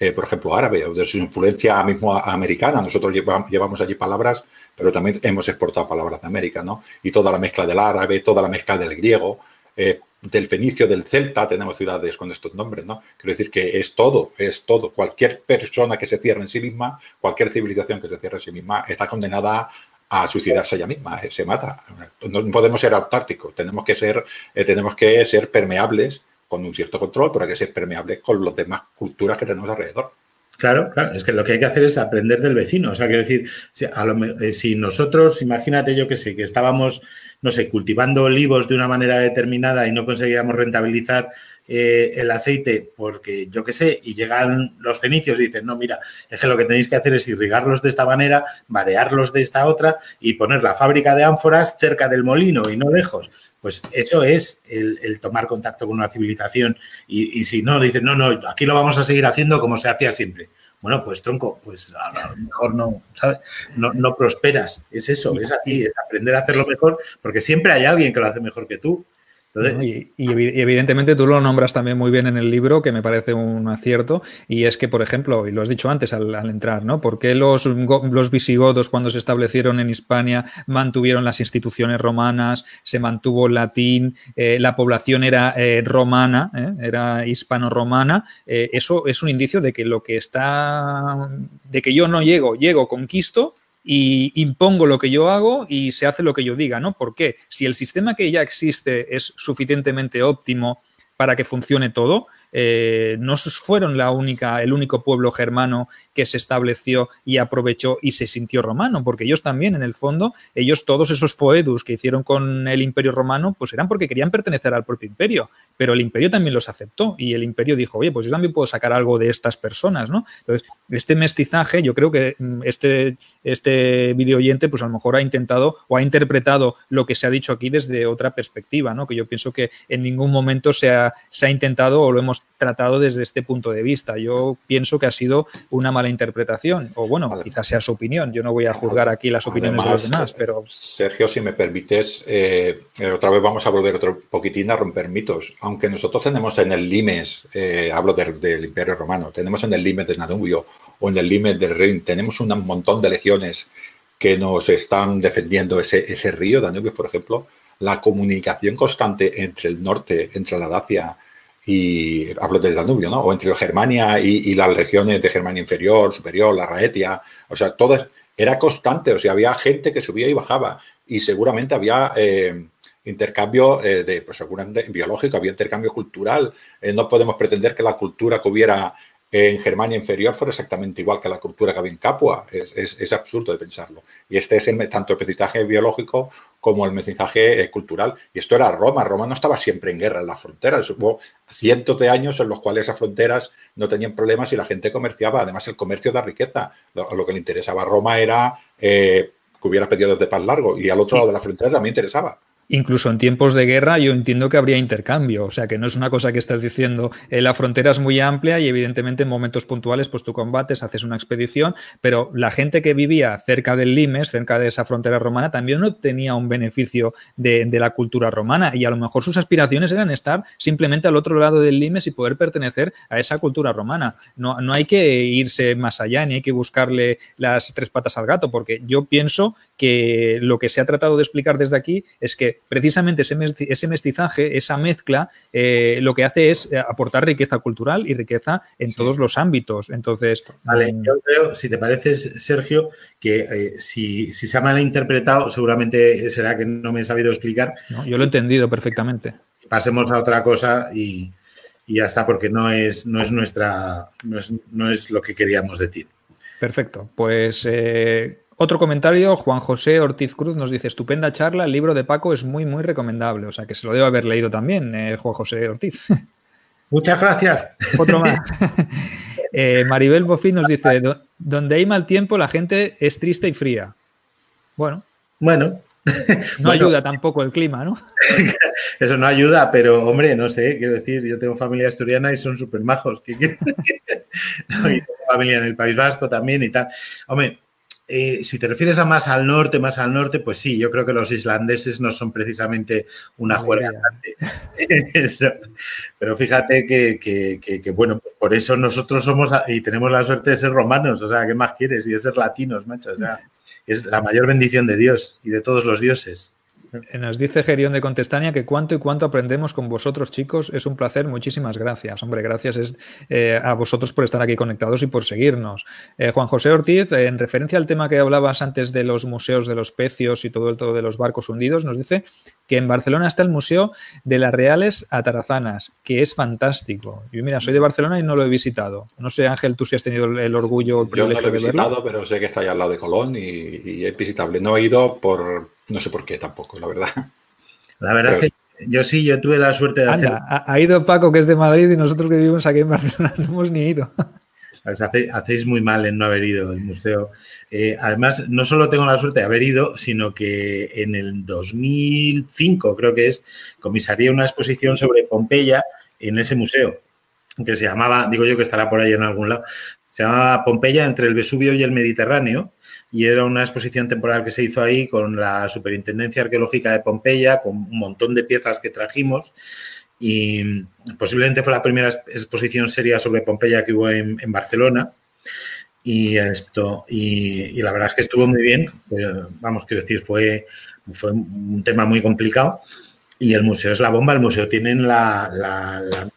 eh, por ejemplo, árabe o de su influencia mismo americana? Nosotros llevamos, llevamos, allí palabras, pero también hemos exportado palabras de América, ¿no? Y toda la mezcla del árabe, toda la mezcla del griego. Eh, del fenicio, del celta, tenemos ciudades con estos nombres, ¿no? Quiero decir que es todo, es todo. Cualquier persona que se cierre en sí misma, cualquier civilización que se cierre en sí misma, está condenada a suicidarse ella misma, eh, se mata. No podemos ser autárticos, tenemos que ser, eh, tenemos que ser permeables con un cierto control, pero hay que ser permeables con las demás culturas que tenemos alrededor. Claro, claro, es que lo que hay que hacer es aprender del vecino. O sea, quiero decir, si, eh, si nosotros, imagínate yo que sé, que estábamos, no sé, cultivando olivos de una manera determinada y no conseguíamos rentabilizar eh, el aceite porque yo qué sé, y llegan los fenicios y dicen, no, mira, es que lo que tenéis que hacer es irrigarlos de esta manera, marearlos de esta otra y poner la fábrica de ánforas cerca del molino y no lejos. Pues eso es el, tomar contacto con una civilización. Y, si no, dicen, no, no, aquí lo vamos a seguir haciendo como se hacía siempre. Bueno, pues tronco, pues a lo mejor no, ¿sabes? No, no prosperas. Es eso, es así, es aprender a hacerlo mejor, porque siempre hay alguien que lo hace mejor que tú y, evidentemente tú lo nombras también muy bien en el libro, que me parece un acierto, y es que, por ejemplo, y lo has dicho antes al, entrar, ¿no? ¿Por qué los, visigodos cuando se establecieron en Hispania mantuvieron las instituciones romanas, se mantuvo el latín, eh, la población era eh, romana, ¿eh? era hispano-romana? eso es un indicio de que lo que está, de que yo no llego, llego, conquisto, y impongo lo que yo hago y se hace lo que yo diga, ¿no? ¿Por qué? Si el sistema que ya existe es suficientemente óptimo para que funcione todo, eh, no fueron la única, el único pueblo germano que se estableció y aprovechó y se sintió romano, porque ellos también, en el fondo, ellos todos esos foedus que hicieron con el imperio romano, pues eran porque querían pertenecer al propio imperio, pero el imperio también los aceptó y el imperio dijo, oye, pues yo también puedo sacar algo de estas personas, ¿no? Entonces, este mestizaje, yo creo que mm, este, este video oyente, pues a lo mejor ha intentado o ha interpretado lo que se ha dicho aquí desde otra perspectiva, ¿no? Que yo pienso que en ningún momento se ha, se ha intentado o lo hemos tratado desde este punto de vista. Yo pienso que ha sido una mala interpretación, o bueno, quizás sea su opinión. Yo no voy a juzgar aquí las opiniones de los demás, pero... Sergio, si me permites, eh, eh, otra vez vamos a volver otro poquitín a romper mitos. Aunque nosotros tenemos en el Limes, eh, hablo del, Imperio Romano, tenemos en el Limes de Danubio o en el Limes del Rin, tenemos un montón de legiones que nos están defendiendo ese, ese río, Danubio, por ejemplo, la comunicación constante entre el norte, entre la Dacia, y hablo del Danubio, ¿no? O entre Germania y, las regiones de Germania inferior, superior, la Raetia, o sea, todo era constante, o sea, había gente que subía y bajaba y seguramente había eh, intercambio eh, de, pues seguramente biológico, había intercambio cultural. Eh, no podemos pretender que la cultura que hubiera en Germania inferior fuera exactamente igual que la cultura que había en Capua. Es, absurdo de pensarlo. Y este es el, tanto el mestizaje biológico como el mestizaje eh, cultural. Y esto era Roma. Roma no estaba siempre en guerra en las fronteras. Hubo cientos de años en los cuales esas fronteras no tenían problemas y la gente comerciaba. Además, el comercio da riqueza. Lo, que le interesaba a Roma era eh, que hubiera periodos de paz largo. Y al otro lado de la frontera también interesaba incluso en tiempos de guerra yo entiendo que habría intercambio, o sea que no es una cosa que estás diciendo, eh, la frontera es muy amplia y evidentemente en momentos puntuales pues tú combates, haces una expedición, pero la gente que vivía cerca del Limes, cerca de esa frontera romana, también no tenía un beneficio de, la cultura romana y a lo mejor sus aspiraciones eran estar simplemente al otro lado del Limes y poder pertenecer a esa cultura romana. No, no hay que irse más allá ni hay que buscarle las tres patas al gato, porque yo pienso que lo que se ha tratado de explicar desde aquí es que precisamente ese, mestizaje, esa mezcla, eh, lo que hace es eh, aportar riqueza cultural y riqueza en todos los ámbitos. Entonces, vale, mm, yo creo, si te parece, Sergio, que eh, si, se ha malinterpretado, seguramente será que no me he sabido explicar. yo lo he entendido perfectamente. Pasemos a otra cosa y, ya está, porque no es, no es nuestra, no es, no es lo que queríamos decir. Perfecto. Pues otro comentario, Juan José Ortiz Cruz nos dice, estupenda charla, el libro de Paco es muy, muy recomendable. O sea, que se lo debo haber leído también, eh, Juan José Ortiz. Muchas gracias. Otro más. Eh, Maribel Bofín nos dice, donde hay mal tiempo la gente es triste y fría. Bueno. Bueno. No ayuda tampoco el clima, ¿no? Eso no ayuda, pero hombre, no sé, quiero decir, yo tengo familia asturiana y son súper majos. y tengo familia en el País Vasco también y tal. Hombre, eh, si te refieres a más al norte, más al norte, pues sí, yo creo que los islandeses no son precisamente una juega Pero fíjate que, bueno, pues por eso nosotros somos y tenemos la suerte de ser romanos, o sea, ¿qué más quieres? Y de ser latinos, macho, o sea, es la mayor bendición de Dios y de todos los dioses. Nos dice Gerión de Contestania que cuánto y cuánto aprendemos con vosotros, chicos. Es un placer. Muchísimas gracias. Hombre, gracias es, eh, a vosotros por estar aquí conectados y por seguirnos. Eh, Juan José Ortiz, en referencia al tema que hablabas antes de los museos de los pecios y todo el todo de los barcos hundidos, nos dice que en Barcelona está el Museo de las Reales Atarazanas, que es fantástico. Yo, mira, soy de Barcelona y no lo he visitado. No sé, Ángel, tú si has tenido el orgullo, el privilegio Yo no lo he visitado, pero sé que está ahí al lado de Colón y, y es visitable. No he ido por no sé por qué tampoco, la verdad. La verdad es que yo sí, yo tuve la suerte de hacer... Ha, ido Paco, que es de Madrid, y nosotros que vivimos aquí en Barcelona no hemos ni ido. hacéis muy mal en no haber ido al museo. Eh, además, no solo tengo la suerte de haber ido, sino que en el 2005, creo que es, comisaría una exposición sobre Pompeya en ese museo, que se llamaba, digo yo que estará por ahí en algún lado, se llamaba Pompeya entre el Vesubio y el Mediterráneo, y era una exposición temporal que se hizo ahí con la Superintendencia Arqueológica de Pompeya, con un montón de piezas que trajimos y posiblemente fue la primera exposición seria sobre Pompeya que hubo en, Barcelona. Y esto, y, la verdad es que estuvo muy bien. vamos, quiero decir, fue, fue un tema muy complicado. Y el museo es la bomba. El museo tiene la, la,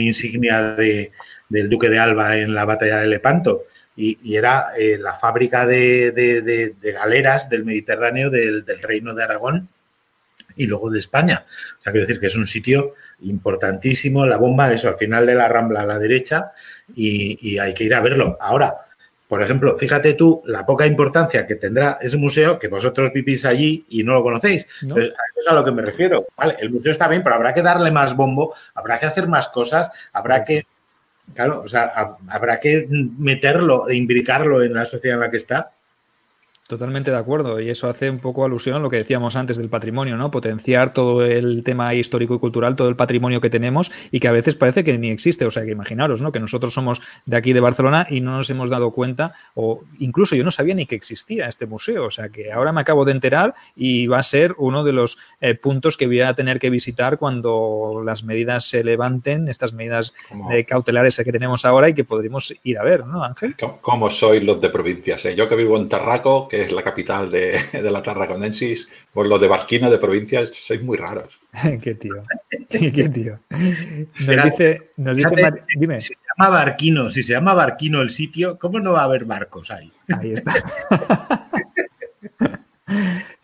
insignia de, del Duque de Alba en la batalla de Lepanto y, era eh, la fábrica de, galeras del Mediterráneo del, Reino de Aragón y luego de España. O sea, quiero decir que es un sitio importantísimo, la bomba, eso, al final de la rambla a la derecha y, hay que ir a verlo. Ahora, por ejemplo, fíjate tú la poca importancia que tendrá ese museo que vosotros vivís allí y no lo conocéis. Entonces, a eso es a lo que me refiero. Vale, el museo está bien, pero habrá que darle más bombo, habrá que hacer más cosas, habrá que Claro, o sea, habrá que meterlo e imbricarlo en la sociedad en la que está Totalmente de acuerdo. Y eso hace un poco alusión a lo que decíamos antes del patrimonio, ¿no? Potenciar todo el tema histórico y cultural, todo el patrimonio que tenemos y que a veces parece que ni existe. O sea, que imaginaros, ¿no? Que nosotros somos de aquí de Barcelona y no nos hemos dado cuenta, o incluso yo no sabía ni que existía este museo. O sea, que ahora me acabo de enterar y va a ser uno de los eh, puntos que voy a tener que visitar cuando las medidas se levanten, estas medidas eh, cautelares que tenemos ahora y que podremos ir a ver, ¿no, Ángel? ¿Cómo sois los de provincias? Eh? Yo que vivo en Tarraco, que es la capital de, la Tarraconensis, por los de Barquino de provincias, sois muy raros. qué tío, qué tío. Nos dice, nos dice dime. Si se llama Barquino, si se llama Barquino el sitio, ¿cómo no va a haber barcos ahí? Ahí está.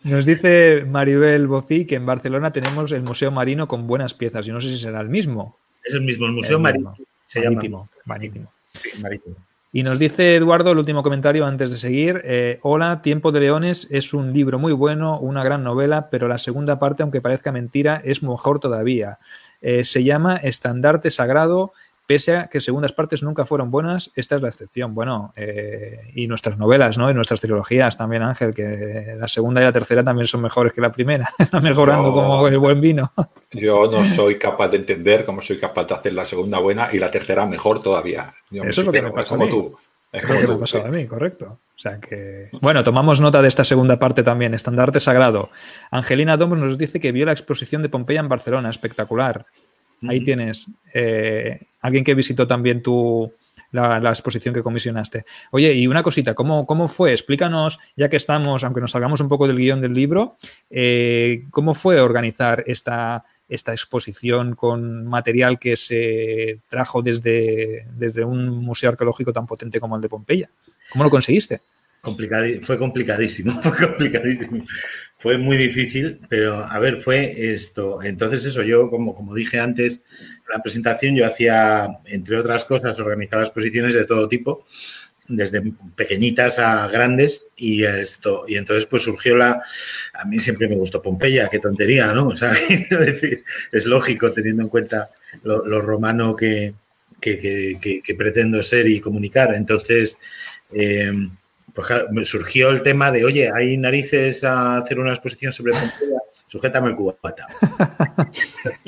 Nos dice Maribel Bofi que en Barcelona tenemos el Museo Marino con buenas piezas. Yo no sé si será el mismo. Es el mismo, el Museo Marítimo. Se marítimo, marítimo. Sí, marítimo. Y nos dice Eduardo, el último comentario antes de seguir, eh, hola, Tiempo de Leones es un libro muy bueno, una gran novela, pero la segunda parte, aunque parezca mentira, es mejor todavía. Eh, se llama Estandarte Sagrado Pese a que segundas partes nunca fueron buenas, esta es la excepción. Bueno, eh, y nuestras novelas, ¿no? Y nuestras trilogías también, Ángel, que la segunda y la tercera también son mejores que la primera, mejorando como el buen vino. Yo no soy capaz de entender cómo soy capaz de hacer la segunda buena y la tercera mejor todavía. Eso es lo que me pasa como tú. Es que me ha pasado a mí, correcto. O sea que. Bueno, tomamos nota de esta segunda parte también. Estandarte sagrado. Angelina Domos nos dice que vio la exposición de Pompeya en Barcelona. Espectacular. Ahí tienes eh, alguien que visitó también tu, la, exposición que comisionaste. Oye, y una cosita, ¿cómo, ¿cómo, fue? Explícanos, ya que estamos, aunque nos salgamos un poco del guion del libro, eh, ¿cómo fue organizar esta, esta exposición con material que se trajo desde, desde un museo arqueológico tan potente como el de Pompeya? ¿Cómo lo conseguiste? Fue complicadísimo, fue complicadísimo. Fue muy difícil, pero a ver, fue esto. Entonces, eso, yo, como, como dije antes, en la presentación, yo hacía, entre otras cosas, organizaba exposiciones de todo tipo, desde pequeñitas a grandes, y esto, y entonces pues surgió la. A mí siempre me gustó Pompeya, qué tontería, ¿no? O sea, es lógico teniendo en cuenta lo, romano que, que, pretendo ser y comunicar. Entonces, eh, pues me surgió el tema de, oye, hay narices a hacer una exposición sobre Pompeya, sujétame el cubata.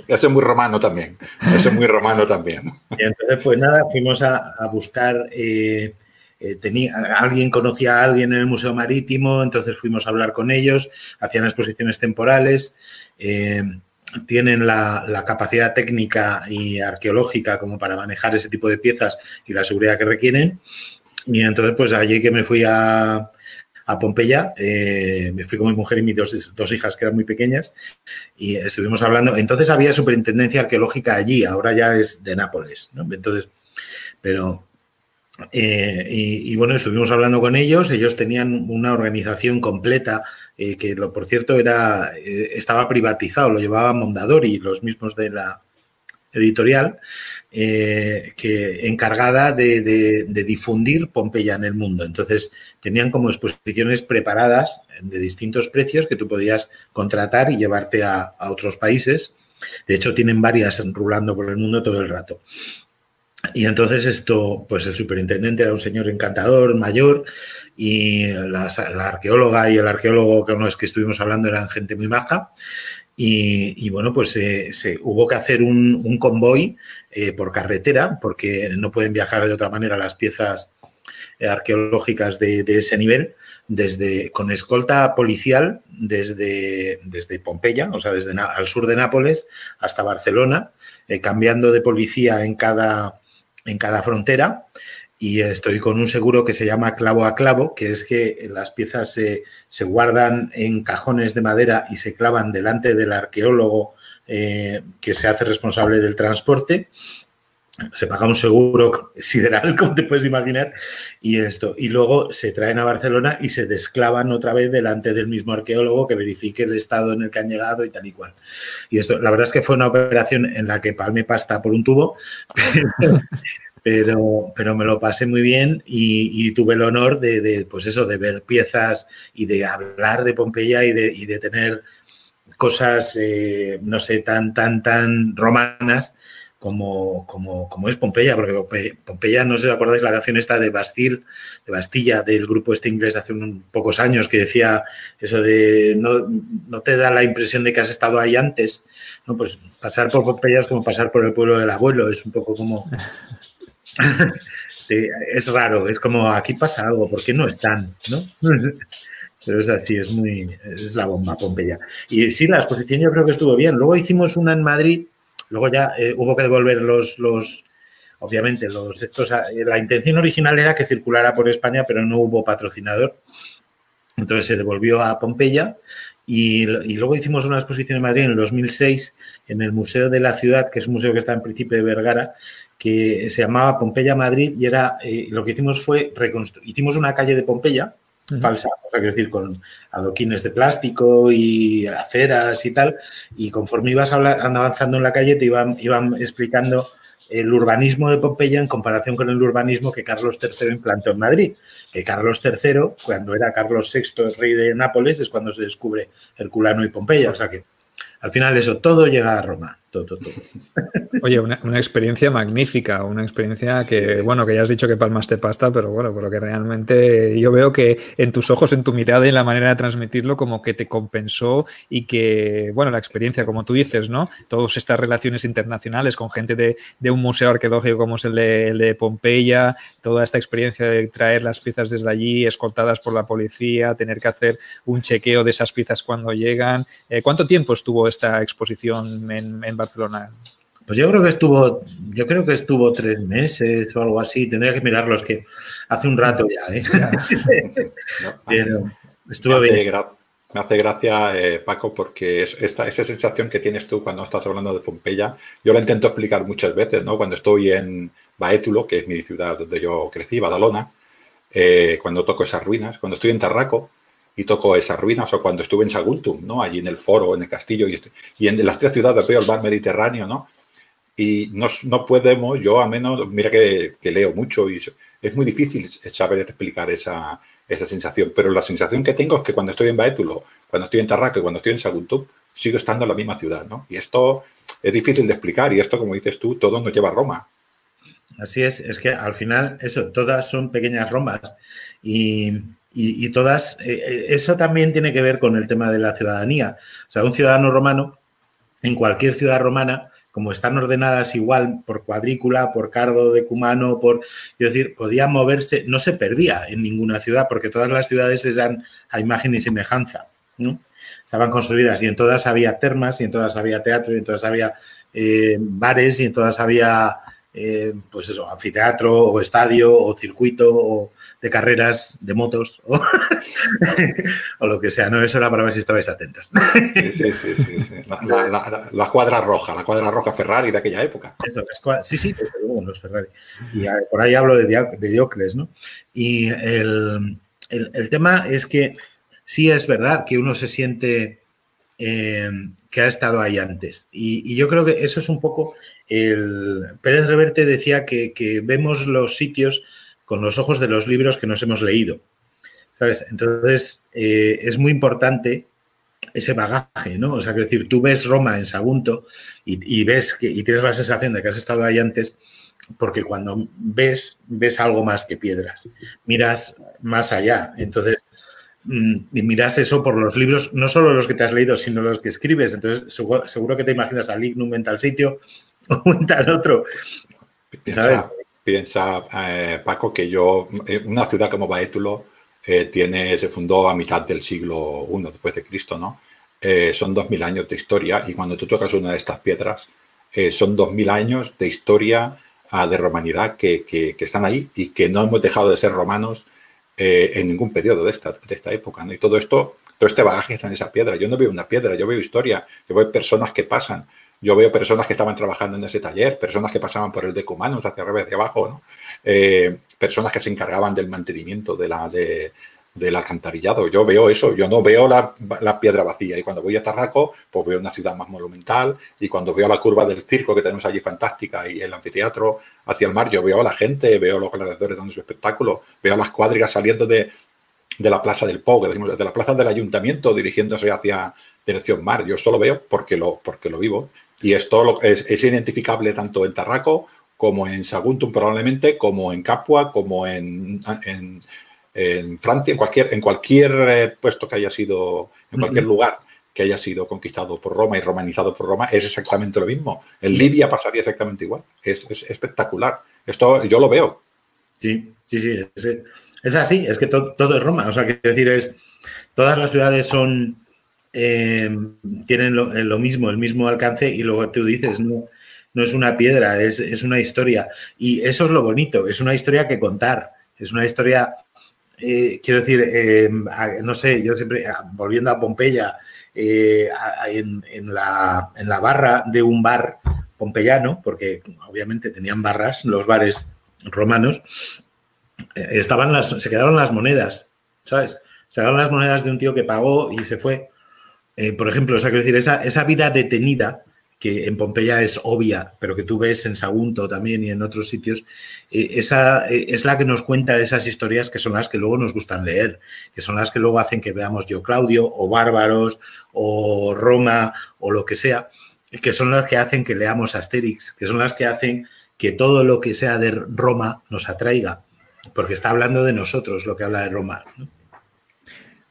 Eso es muy romano también, eso es muy romano también. Y entonces, pues nada, fuimos a, buscar, eh, eh, tenía, alguien conocía a alguien en el Museo Marítimo, entonces fuimos a hablar con ellos, hacían exposiciones temporales, eh, tienen la, la, capacidad técnica y arqueológica como para manejar ese tipo de piezas y la seguridad que requieren. Y entonces, pues allí que me fui a, a Pompeya, eh, me fui con mi mujer y mis dos, dos, hijas que eran muy pequeñas y estuvimos hablando. Entonces había superintendencia arqueológica allí, ahora ya es de Nápoles, ¿no? Entonces, pero eh, y, bueno, estuvimos hablando con ellos, ellos tenían una organización completa eh, que, lo, por cierto, era, estaba privatizado, lo llevaba Mondadori, los mismos de la editorial, eh, que encargada de, difundir Pompeya en el mundo. Entonces, tenían como exposiciones preparadas de distintos precios que tú podías contratar y llevarte a, a otros países. De hecho, tienen varias rulando por el mundo todo el rato. Y entonces esto, pues el superintendente era un señor encantador, mayor, y la, la arqueóloga y el arqueólogo con los que estuvimos hablando eran gente muy maja. Y, bueno, pues eh, se, hubo que hacer un, convoy eh, por carretera, porque no pueden viajar de otra manera las piezas arqueológicas de, ese nivel, desde, con escolta policial desde, desde Pompeya, o sea, desde al sur de Nápoles hasta Barcelona, eh, cambiando de policía en cada, en cada frontera y estoy con un seguro que se llama clavo a clavo, que es que las piezas se, se guardan en cajones de madera y se clavan delante del arqueólogo eh, que se hace responsable del transporte. Se paga un seguro sideral, como te puedes imaginar, y esto. Y luego se traen a Barcelona y se desclavan otra vez delante del mismo arqueólogo que verifique el estado en el que han llegado y tal y cual. Y esto, la verdad es que fue una operación en la que palme pasta por un tubo, pero, pero me lo pasé muy bien y, tuve el honor de, pues eso, de ver piezas y de hablar de Pompeya y de, y de tener cosas, eh, no sé, tan, tan, tan romanas como, como, como, es Pompeya, porque Pompeya, no sé si acordáis la canción esta de Bastille, de Bastilla, del grupo este inglés de hace unos pocos años, que decía eso de no, no te da la impresión de que has estado ahí antes, ¿no? Pues pasar por Pompeya es como pasar por el pueblo del abuelo, es un poco como es raro, es como aquí pasa algo, ¿por qué no están? ¿no? Pero es así, es muy, es la bomba Pompeya. Y sí, la exposición yo creo que estuvo bien. Luego hicimos una en Madrid, luego ya eh, hubo que devolver los, los obviamente, los estos, eh, la intención original era que circulara por España, pero no hubo patrocinador. Entonces se devolvió a Pompeya y, y, luego hicimos una exposición en Madrid en el 2006 en el Museo de la Ciudad, que es un museo que está en Príncipe de Vergara, que se llamaba Pompeya Madrid y era eh, lo que hicimos fue reconstruir. Hicimos una calle de Pompeya uh -huh. falsa, o sea, quiero decir, con adoquines de plástico y aceras y tal, y conforme ibas avanzando en la calle te iban, iban explicando el urbanismo de Pompeya en comparación con el urbanismo que Carlos III implantó en Madrid. Que Carlos III, cuando era Carlos VI, rey de Nápoles, es cuando se descubre Herculano y Pompeya. O sea que al final eso, todo llega a Roma. Todo, todo, todo. Oye, una, una, experiencia magnífica, una experiencia que, bueno, que ya has dicho que palmaste pasta, pero bueno, pero que realmente yo veo que en tus ojos, en tu mirada y en la manera de transmitirlo, como que te compensó y que, bueno, la experiencia, como tú dices, ¿no? Todas estas relaciones internacionales con gente de, de un museo arqueológico como es el de, el de, Pompeya, toda esta experiencia de traer las piezas desde allí, escoltadas por la policía, tener que hacer un chequeo de esas piezas cuando llegan. Eh, ¿Cuánto tiempo estuvo esta exposición en, en Barcelona? Pues yo creo que estuvo, yo creo que estuvo tres meses o algo así. Tendría que mirarlos que hace un rato ya, ¿eh? no, Pero estuvo me bien. Me hace gracia, eh, Paco, porque es esta, esa sensación que tienes tú cuando estás hablando de Pompeya, yo la intento explicar muchas veces, ¿no? Cuando estoy en Baétulo, que es mi ciudad donde yo crecí, Badalona, eh, cuando toco esas ruinas, cuando estoy en Tarraco, y toco esas ruinas, o cuando estuve en Saguntum, ¿no? Allí en el foro, en el castillo, y, estoy, y en las tres ciudades veo el mar Mediterráneo, ¿no? Y no, no podemos, yo a menos, mira que, que, leo mucho y es muy difícil saber explicar esa, esa sensación, pero la sensación que tengo es que cuando estoy en Baétulo, cuando estoy en Tarraco y cuando estoy en Saguntum, sigo estando en la misma ciudad, ¿no? Y esto es difícil de explicar y esto, como dices tú, todo nos lleva a Roma. Así es, es que al final, eso, todas son pequeñas Romas y, y, todas, eh, eso también tiene que ver con el tema de la ciudadanía. O sea, un ciudadano romano, en cualquier ciudad romana, como están ordenadas igual por cuadrícula, por cardo decumano, por, es decir, podía moverse, no se perdía en ninguna ciudad, porque todas las ciudades eran a imagen y semejanza, ¿no? Estaban construidas y en todas había termas, y en todas había teatro, y en todas había eh, bares, y en todas había eh, pues eso, anfiteatro o estadio o circuito o de carreras de motos o, lo que sea. No, eso era para ver si estabais atentos. Sí, sí, sí. sí, La, cuadra roja, la cuadra roja Ferrari de aquella época. sí, sí, los Ferrari. Y por ahí hablo de, de Diocles, ¿no? Y el, el, tema es que sí es verdad que uno se siente eh, que ha estado ahí antes. Y, yo creo que eso es un poco el... Pérez Reverte decía que, vemos los sitios con los ojos de los libros que nos hemos leído. ¿Sabes? Entonces, eh, es muy importante ese bagaje, ¿no? O sea, que decir, tú ves Roma en Sagunto y, ves que, y tienes la sensación de que has estado ahí antes, porque cuando ves, ves algo más que piedras, miras más allá. Entonces, mm, y miras eso por los libros, no solo los que te has leído, sino los que escribes. Entonces, seguro, que te imaginas a Lignum en tal sitio o en tal otro. Piensa, piensa eh, Paco, que yo, eh, una ciudad como Baétulo, eh, tiene, se fundó a mitad del siglo I después de Cristo, ¿no? son dos mil años de historia y cuando tú tocas una de estas piedras, son dos mil años de historia de romanidad que, que, están ahí y que no hemos dejado de ser romanos en ningún periodo de esta, de esta época. ¿no? Y todo esto, todo este bagaje está en esa piedra. Yo no veo una piedra, yo veo historia, yo veo personas que pasan, yo veo personas que estaban trabajando en ese taller, personas que pasaban por el de Cumanos hacia arriba de abajo, ¿no? Eh, personas que se encargaban del mantenimiento de la, de, del alcantarillado. Yo veo eso, yo no veo la, piedra vacía. Y cuando voy a Tarraco, pues veo una ciudad más monumental. Y cuando veo la curva del circo que tenemos allí fantástica y el anfiteatro hacia el mar, yo veo a la gente, veo a los gladiadores dando su espectáculo, veo a las cuadrigas saliendo de, la plaza del PO, de la plaza del ayuntamiento dirigiéndose hacia dirección mar. Yo solo veo porque lo, porque lo vivo. Y esto es, es identificable tanto en Tarraco como en Saguntum probablemente, como en Capua, como en, en, en Francia, en cualquier, en cualquier eh, puesto que haya sido, en cualquier lugar que haya sido conquistado por Roma y romanizado por Roma, es exactamente lo mismo. En Libia pasaría exactamente igual. Es, espectacular. Esto yo lo veo. Sí, sí, sí. Es, así, es que todo es Roma. O sea, quiero decir, es todas las ciudades son eh, tienen eh, lo, mismo, el mismo alcance, y luego tú dices, no, es una piedra, es, es una historia. Y eso es lo bonito, es una historia que contar, es una historia eh, quiero decir, no sé, yo siempre, volviendo a Pompeya, en, la, en, la, barra de un bar pompeyano, porque obviamente tenían barras los bares romanos, estaban se quedaron las monedas, ¿sabes? Se quedaron las monedas de un tío que pagó y se fue. Por ejemplo, esa, vida detenida que en Pompeya es obvia, pero que tú ves en Sagunto también y en otros sitios, eh, esa eh, es la que nos cuenta esas historias que son las que luego nos gustan leer, que son las que luego hacen que veamos Yo Claudio o Bárbaros o Roma o lo que sea, que son las que hacen que leamos Asterix, que son las que hacen que todo lo que sea de Roma nos atraiga, porque está hablando de nosotros lo que habla de Roma.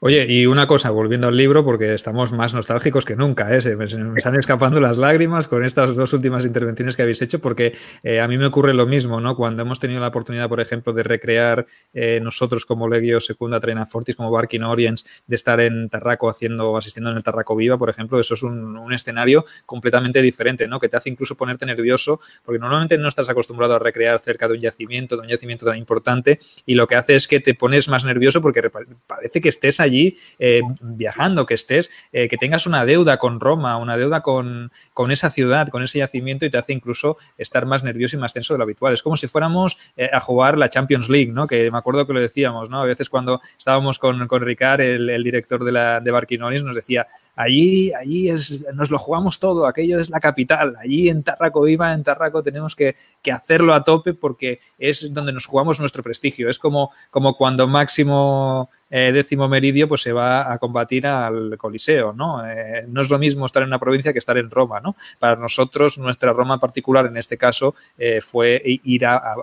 Oye, y una cosa, volviendo al libro, porque estamos más nostálgicos que nunca, ¿eh? me, están escapando las lágrimas con estas dos últimas intervenciones que habéis hecho, porque eh, a mí me ocurre lo mismo, ¿no? Cuando hemos tenido la oportunidad, por ejemplo, de recrear eh, nosotros como Legio Secunda Trena Fortis, como Barking Orients, de estar en Tarraco haciendo, asistiendo en el Tarraco Viva, por ejemplo, eso es un, un, escenario completamente diferente, ¿no? Que te hace incluso ponerte nervioso, porque normalmente no estás acostumbrado a recrear cerca de un yacimiento, de un yacimiento tan importante, y lo que hace es que te pones más nervioso porque parece que estés allí eh, viajando, que estés, eh, que tengas una deuda con Roma, una deuda con, con, esa ciudad, con ese yacimiento y te hace incluso estar más nervioso y más tenso de lo habitual. Es como si fuéramos eh, a jugar la Champions League, ¿no? Que me acuerdo que lo decíamos, ¿no? A veces cuando estábamos con, con Ricard, el, director de, la, de nos decía, allí, allí es, nos lo jugamos todo, aquello es la capital, allí en Tarraco Viva, en Tarraco tenemos que, que, hacerlo a tope porque es donde nos jugamos nuestro prestigio. Es como, como cuando Máximo eh, décimo meridio pues se va a combatir al Coliseo, ¿no? Eh, no es lo mismo estar en una provincia que estar en Roma, ¿no? Para nosotros, nuestra Roma particular en este caso eh, fue ir a,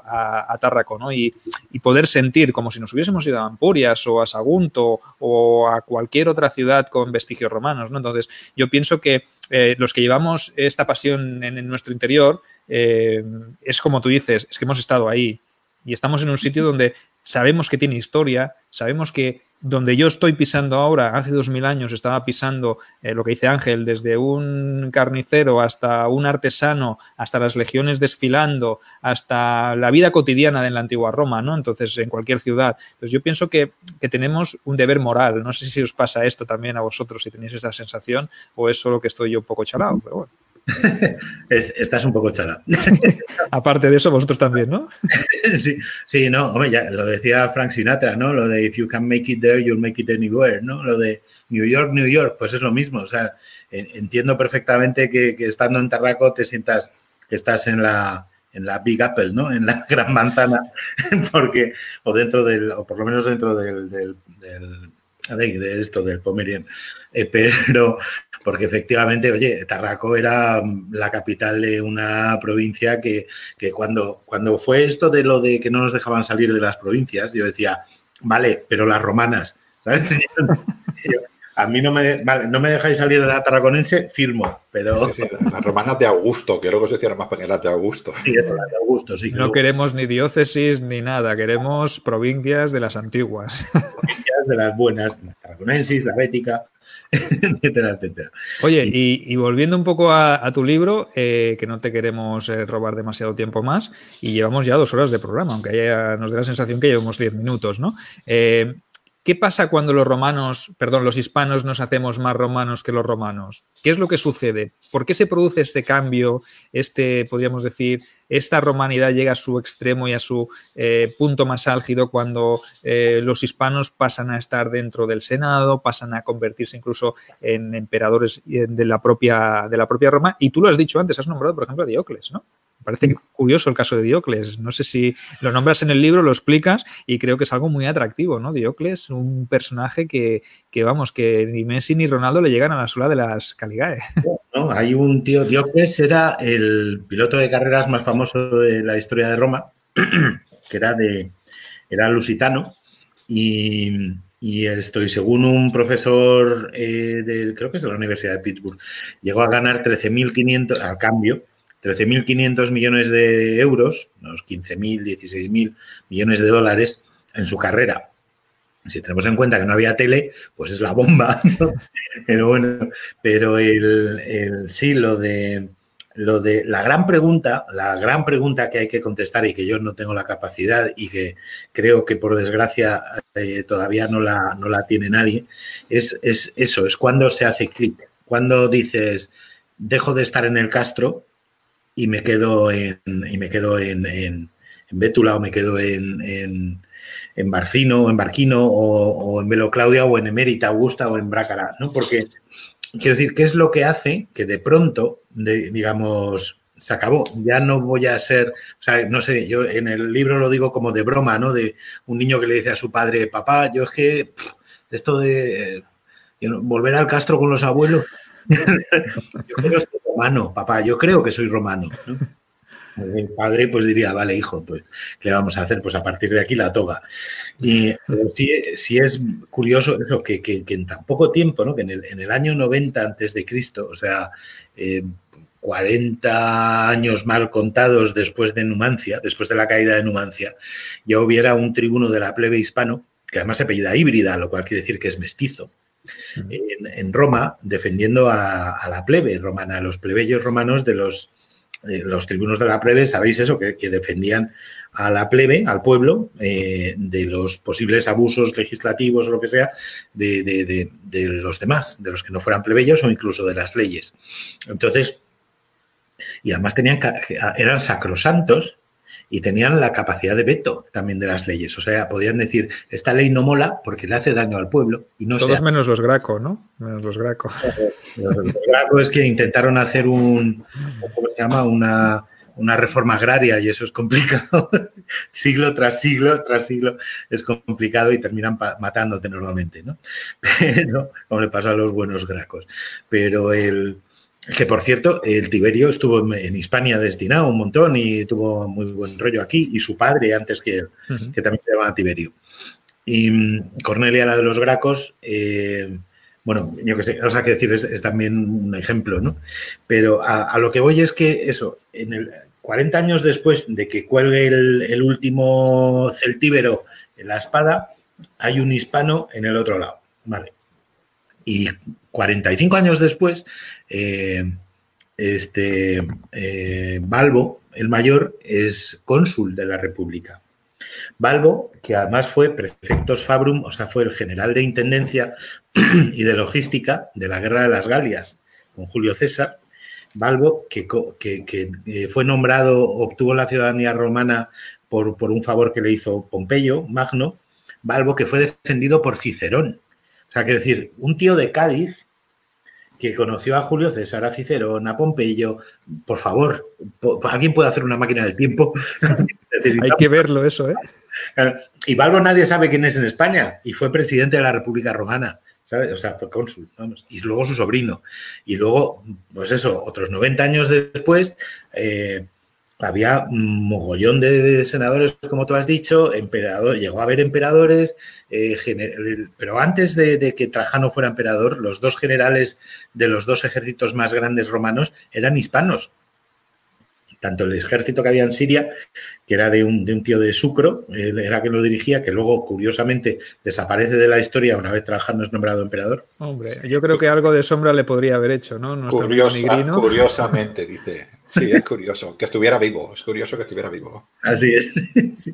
a, Tárraco, ¿no? Y, poder sentir como si nos hubiésemos ido a Ampurias o a Sagunto o a cualquier otra ciudad con vestigios romanos, ¿no? Entonces, yo pienso que los que llevamos esta pasión en, en nuestro interior, es como tú dices, es que hemos estado ahí y estamos en un sitio donde sabemos que tiene historia, sabemos que donde yo estoy pisando ahora, hace dos mil años estaba pisando eh, lo que dice Ángel, desde un carnicero hasta un artesano, hasta las legiones desfilando, hasta la vida cotidiana de la antigua Roma, ¿no? Entonces, en cualquier ciudad. Entonces, yo pienso que, que tenemos un deber moral. No sé si os pasa esto también a vosotros, si tenéis esa sensación, o es solo que estoy yo un poco chalado, pero bueno. Estás un poco chala. Aparte de eso, vosotros también, ¿no? sí, sí, no, hombre, ya lo decía Frank Sinatra, ¿no? Lo de if you can make it there, you'll make it anywhere, ¿no? Lo de New York, New York, pues es lo mismo. O sea, entiendo perfectamente que, estando en Tarraco te sientas que estás en la, en la Big Apple, ¿no? En la gran manzana, porque, o dentro del, o por lo menos dentro del, del, de esto, del Pomerian. Eh, pero, porque efectivamente, oye, Tarraco era mm, la capital de una provincia que, cuando, cuando fue esto de lo de que no nos dejaban salir de las provincias, yo decía, vale, pero las romanas, ¿sabes? A mí no me, vale, no me dejáis salir de la tarraconense, firmo, pero... las romanas de Augusto, que luego se hicieron más pequeñas de Augusto. Sí, de Augusto, sí. No queremos ni diócesis ni nada, queremos provincias de las antiguas. Provincias de las buenas, la tarraconensis, la bética, etcétera, etcétera. Oye, y, volviendo un poco a, tu libro, eh, que no te queremos eh, robar demasiado tiempo más, y llevamos ya dos horas de programa, aunque haya, nos dé la sensación que llevamos diez minutos, ¿no? Eh, ¿Qué pasa cuando los romanos, perdón, los hispanos nos hacemos más romanos que los romanos? ¿Qué es lo que sucede? ¿Por qué se produce este cambio, este, podríamos decir, esta romanidad llega a su extremo y a su eh, punto más álgido cuando eh, los hispanos pasan a estar dentro del Senado, pasan a convertirse incluso en emperadores de la propia, de la propia Roma? Y tú lo has dicho antes, has nombrado, por ejemplo, a Diocles, ¿no? Parece curioso el caso de Diocles. No sé si lo nombras en el libro, lo explicas y creo que es algo muy atractivo, ¿no? Diocles, un personaje que, vamos, que ni Messi ni Ronaldo le llegan a la sola de las Caligae. No, hay un tío, Diocles era el piloto de carreras más famoso de la historia de Roma, que era de, era lusitano y, estoy, según un profesor eh, creo que es de la Universidad de Pittsburgh, llegó a ganar 13.500 al cambio, 13.500 millones de euros, unos 15.000, 16.000 millones de dólares en su carrera. Si tenemos en cuenta que no había tele, pues es la bomba. Pero bueno, pero el, sí, lo de, lo de la gran pregunta, la gran pregunta que hay que contestar y que yo no tengo la capacidad y que creo que por desgracia eh, todavía no la, no la tiene nadie, es, es eso, es cuando se hace clic, cuando dices, dejo de estar en el Castro y me quedo en, y me quedo en, en, Bétula o me quedo en, en, en Barcino o en Barquino o, en Velo Claudia o en Emérita Augusta o en Brácara, ¿no? Porque quiero decir, ¿qué es lo que hace que de pronto, digamos, se acabó, ya no voy a ser, o sea, no sé, yo en el libro lo digo como de broma, ¿no? De un niño que le dice a su padre, papá, yo es que esto de volver al Castro con los abuelos, yo creo que romano, papá, yo creo que soy romano. El padre pues diría, vale, hijo, pues, ¿qué le vamos a hacer? Pues a partir de aquí la toga. Y sí, es curioso eso, que, en tan poco tiempo, ¿no? que en el, en el año 90 antes de Cristo, o sea, 40 eh, años mal contados después de Numancia, después de la caída de Numancia, ya hubiera un tribuno de la plebe hispano, que además se apellida híbrida, lo cual quiere decir que es mestizo, en, Roma defendiendo a, la plebe romana, a los plebeyos romanos de los, tribunos de la plebe, sabéis eso, que, defendían a la plebe, al pueblo, eh, de los posibles abusos legislativos o lo que sea de, de, los demás, de los que no fueran plebeyos o incluso de las leyes. Entonces, y además tenían, eran sacrosantos y tenían la capacidad de veto también de las leyes. O sea, podían decir, esta ley no mola porque le hace daño al pueblo. Y no Todos menos los Graco, ¿no? Menos los Graco. Los, Graco es que intentaron hacer un, ¿cómo se llama? Una, una reforma agraria y eso es complicado. siglo tras siglo tras siglo es complicado y terminan matándote normalmente, ¿no? Pero, como le pasa a los buenos gracos. Pero el, que por cierto, el Tiberio estuvo en Hispania destinado un montón y tuvo muy buen rollo aquí, y su padre antes que él, que también se llamaba Tiberio. Y mm, Cornelia, la de los Gracos, eh, bueno, yo que sé, o sea, que decir, es, también un ejemplo, ¿no? Pero a, lo que voy es que eso, en el 40 años después de que cuelgue el, último celtíbero en la espada hay un hispano en el otro lado. Vale. Y 45 años después, eh, este eh, Balbo, el mayor, es cónsul de la República. Balbo, que además fue prefectos fabrum, o sea, fue el general de intendencia y de logística de la Guerra de las Galias con Julio César. Balbo, que, que, fue nombrado, obtuvo la ciudadanía romana por, por, un favor que le hizo Pompeyo, Magno. Balbo, que fue defendido por Cicerón. O sea, que decir, un tío de Cádiz que conoció a Julio César, a Cicerón, a Pompeyo. Por favor, ¿alguien puede hacer una máquina del tiempo? Hay que verlo eso, ¿eh? Y Balbo nadie sabe quién es en España y fue presidente de la República Romana. ¿sabes? O sea, fue cónsul, vamos. Y luego su sobrino. Y luego, pues eso, otros 90 años después, eh, había un mogollón de senadores, como tú has dicho, emperador, llegó a haber emperadores, eh, pero antes de, que Trajano fuera emperador, los dos generales de los dos ejércitos más grandes romanos eran hispanos. Tanto el ejército que había en Siria, que era de un, de un tío de Sucro, era quien lo dirigía, que luego, curiosamente, desaparece de la historia una vez Trajano es nombrado emperador. Hombre, yo creo que algo de sombra le podría haber hecho, ¿no? curiosamente, dice Sí, es curioso, que estuviera vivo, es curioso que estuviera vivo. Así es.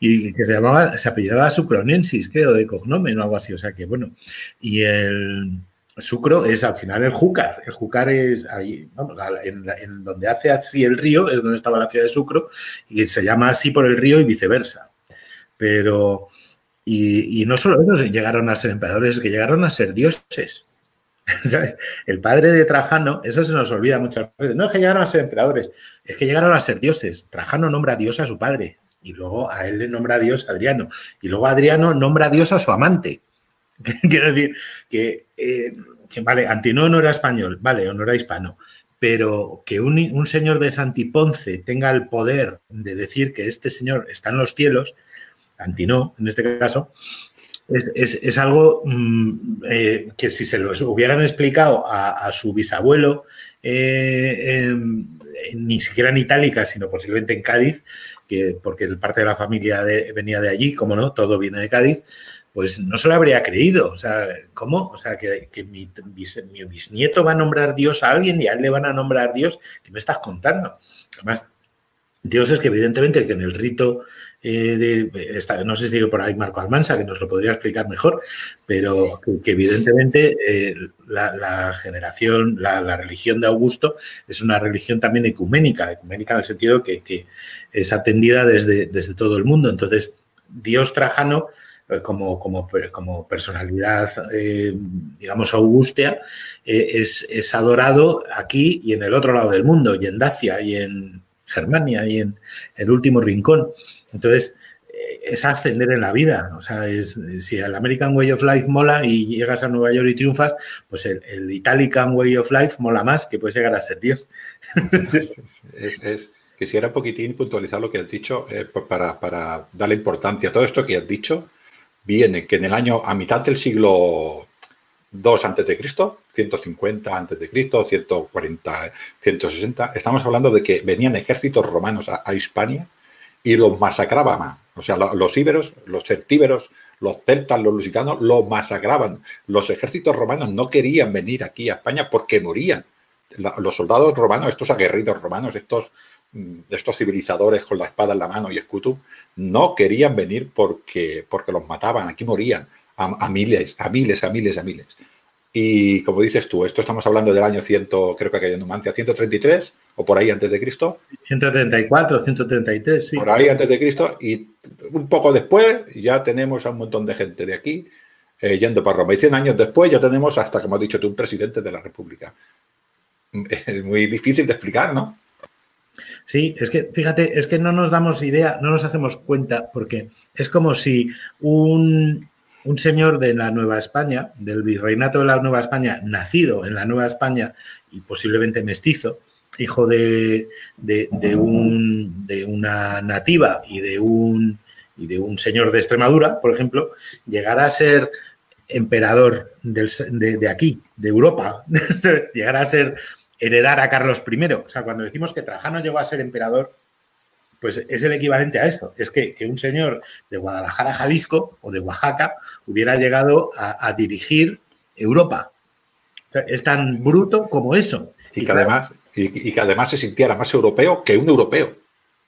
Y que se llamaba, se apellidaba Sucronensis, creo, de cognomen o algo así, o sea que bueno. Y el Sucro es al final el Júcar, el Júcar es ahí, vamos, en, donde hace así el río, es donde estaba la ciudad de Sucro, y se llama así por el río y viceversa. Pero, y, y no solo ellos llegaron a ser emperadores, que llegaron a ser dioses. El padre de Trajano, eso se nos olvida muchas veces. No es que llegaron a ser emperadores, es que llegaron a ser dioses. Trajano nombra a Dios a su padre y luego a él le nombra a Dios Adriano y luego Adriano nombra a Dios a su amante. Quiero decir que, eh, vale, Antinoo no era español, vale, o no era hispano, pero que un, señor de Santiponce tenga el poder de decir que este señor está en los cielos, Antinoo en este caso, es, algo mm, eh, que si se lo hubieran explicado a, su bisabuelo, eh, ni siquiera en Itálica, sino posiblemente en Cádiz, que, porque parte de la familia venía de allí, como no, todo viene de Cádiz, pues no se lo habría creído. O sea, ¿cómo? O sea, que, mi, mi, bisnieto va a nombrar Dios a alguien y a él le van a nombrar Dios. ¿Qué me estás contando? Además, Dios es que evidentemente que en el rito eh, de, no sé si por ahí Marco Almansa, que nos lo podría explicar mejor, pero que, evidentemente eh, la, generación, la, religión de Augusto es una religión también ecuménica, ecuménica en el sentido que, que es atendida desde, desde todo el mundo. Entonces, Dios Trajano, eh, como, como, como, personalidad, digamos, augustia, es, es, adorado aquí y en el otro lado del mundo, y en Dacia, y en Germania, y en el último rincón. Entonces, eh, es ascender en la vida. O sea, si el American Way of Life mola y llegas a Nueva York y triunfas, pues el, el Italian Way of Life mola más, que puedes llegar a ser Dios. es, quisiera un poquitín puntualizar lo que has dicho eh, para, darle importancia. Todo esto que has dicho viene que en el año, a mitad del siglo II antes de Cristo, 150 antes de Cristo, 140, 160, estamos hablando de que venían ejércitos romanos a, a Hispania y los masacraban. O sea, los íberos, los celtíberos, los celtas, los lusitanos, los masacraban. Los ejércitos romanos no querían venir aquí a España porque morían. los soldados romanos, estos aguerridos romanos, estos, mm, estos civilizadores con la espada en la mano y escudo, no querían venir porque, porque los mataban, aquí morían a, miles, a miles, a miles, a miles. Y como dices tú, esto estamos hablando del año 100, creo que hay en Numancia, 133 o por ahí antes de Cristo. 134, 133, sí. Por ahí antes de Cristo y un poco después ya tenemos a un montón de gente de aquí eh, yendo para Roma. Y 100 años después ya tenemos hasta, como has dicho tú, un presidente de la República. Es muy difícil de explicar, ¿no? Sí, es que fíjate, es que no nos damos idea, no nos hacemos cuenta, porque es como si un, un señor de la Nueva España, del virreinato de la Nueva España, nacido en la Nueva España y posiblemente mestizo, hijo de, un, de una nativa y de un, y de un señor de Extremadura, por ejemplo, llegara a ser emperador de, de, aquí, de Europa, llegar a ser heredar a Carlos I. O sea, cuando decimos que Trajano llegó a ser emperador, pues es el equivalente a esto. Es que, un señor de Guadalajara, Jalisco o de Oaxaca hubiera llegado a, dirigir Europa. es tan bruto como eso. Y, que además, y, que además se sintiera más europeo que un europeo.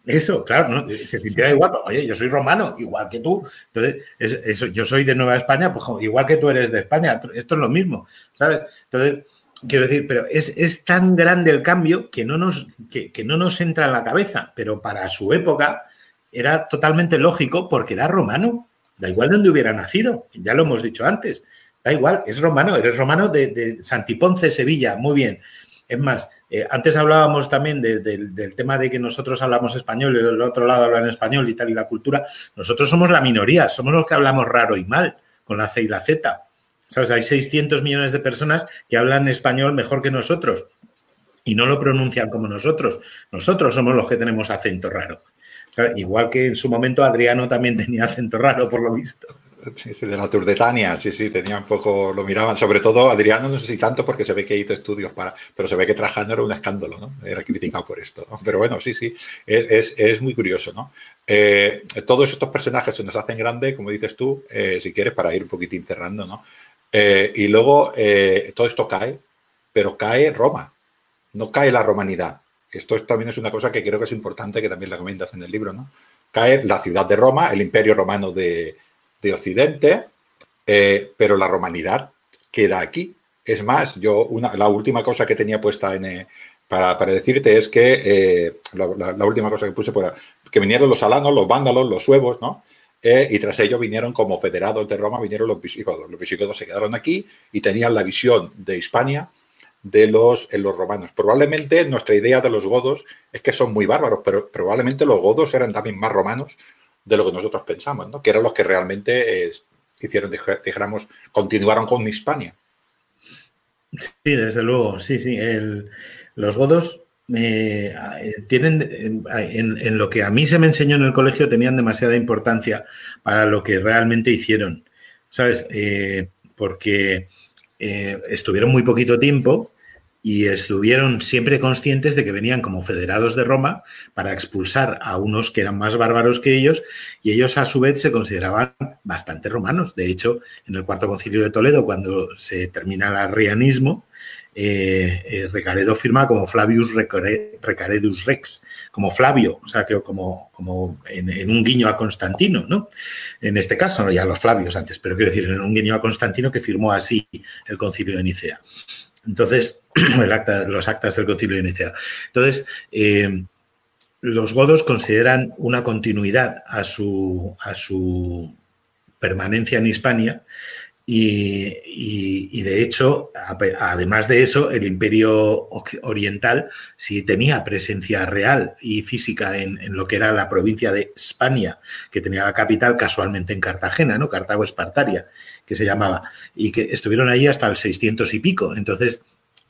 Eso, claro, ¿no? se sintiera igual, oye, yo soy romano, igual que tú. Entonces, eso, yo soy de Nueva España, pues igual que tú eres de España, esto es lo mismo, ¿sabes? Entonces, quiero decir, pero es, tan grande el cambio que no, nos, que, no nos entra en la cabeza, pero para su época era totalmente lógico porque era romano, da igual de donde hubiera nacido, ya lo hemos dicho antes, da igual, es romano, eres romano de, de Santiponce, Sevilla, muy bien. Es más, eh, antes hablábamos también del tema de que nosotros hablamos español y el otro lado hablan español y tal, y la cultura. Nosotros somos la minoría, somos los que hablamos raro y mal, con la C y la Z. ¿Sabes? Hay 600 millones de personas que hablan español mejor que nosotros y no lo pronuncian como nosotros. Nosotros somos los que tenemos acento raro. Igual que en su momento Adriano también tenía acento raro, por lo visto. De la Tour de Tania, sí, sí, tenía un poco, lo miraban, sobre todo Adriano, no sé si tanto porque se ve que hizo estudios para, pero se ve que Trajano era un escándalo, ¿no? Era criticado por esto. Pero bueno, sí, sí, es, muy curioso, ¿no? Eh, todos estos personajes se nos hacen grandes, como dices tú, eh, si quieres, para ir un poquitín cerrando, ¿no? Eh, y luego todo esto cae, pero cae Roma, no cae la romanidad. Esto también es una cosa que creo que es importante, que también la comentas en el libro, ¿no? Cae la ciudad de Roma, el imperio romano de de Occidente, eh, pero la romanidad queda aquí. Es más, yo una, la última cosa que tenía puesta en, eh, para, decirte es que eh, la, última cosa que puse por que vinieron los alanos, los vándalos, los suevos, ¿no? y tras ello vinieron como federados de Roma, vinieron los visigodos. Los visigodos se quedaron aquí y tenían la visión de Hispania de los, en los romanos. Probablemente nuestra idea de los godos es que son muy bárbaros, pero probablemente los godos eran también más romanos de lo que nosotros pensamos, ¿no? que eran los que realmente eh, hicieron, dijéramos, continuaron con Hispania. Sí, desde luego, sí, sí. los godos eh, tienen, en, lo que a mí se me enseñó en el colegio, tenían demasiada importancia para lo que realmente hicieron, ¿sabes? Eh, porque estuvieron muy poquito tiempo y estuvieron siempre conscientes de que venían como federados de Roma para expulsar a unos que eran más bárbaros que ellos y ellos a su vez se consideraban bastante romanos. De hecho, en el cuarto concilio de Toledo, cuando se termina el arrianismo, eh, eh, Recaredo firma como Flavius Recaredus Rex, como Flavio, o sea, que como, como en, un guiño a Constantino, ¿no? En este caso, ya los Flavios antes, pero quiero decir, en un guiño a Constantino que firmó así el concilio de Nicea. Entonces, los actas del concilio inicial. Entonces, eh, los godos consideran una continuidad a su, a su permanencia en Hispania y, de hecho, además de eso, el imperio oriental sí tenía presencia real y física en, lo que era la provincia de España, que tenía la capital casualmente en Cartagena, ¿no? Cartago Espartaria, que se llamaba, y que estuvieron ahí hasta el 600 y pico. Entonces,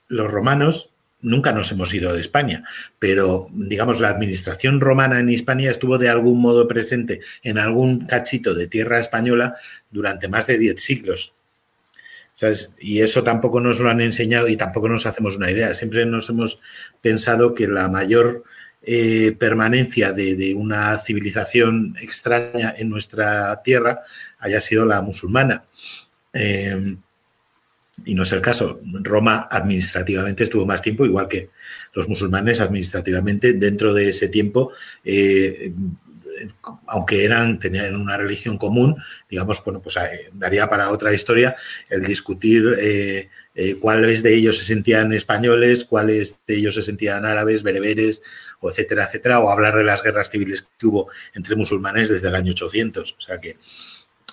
los romanos nunca nos hemos ido de España, pero digamos la administración romana en Hispania estuvo de algún modo presente en algún cachito de tierra española durante más de 10 siglos. Y eso tampoco nos lo han enseñado y tampoco nos hacemos una idea. Siempre nos hemos pensado que la mayor eh, permanencia de, una civilización extraña en nuestra tierra haya sido la musulmana. Eh, y no es el caso. Roma administrativamente estuvo más tiempo, igual que los musulmanes administrativamente dentro de ese tiempo. Eh, aunque eran, tenían una religión común, digamos, bueno, pues eh, daría para otra historia el discutir eh, cuáles de ellos se sentían españoles, cuáles de ellos se sentían árabes, bereberes, o etcétera, etcétera, o hablar de las guerras civiles que hubo entre musulmanes desde el año 800. O sea que,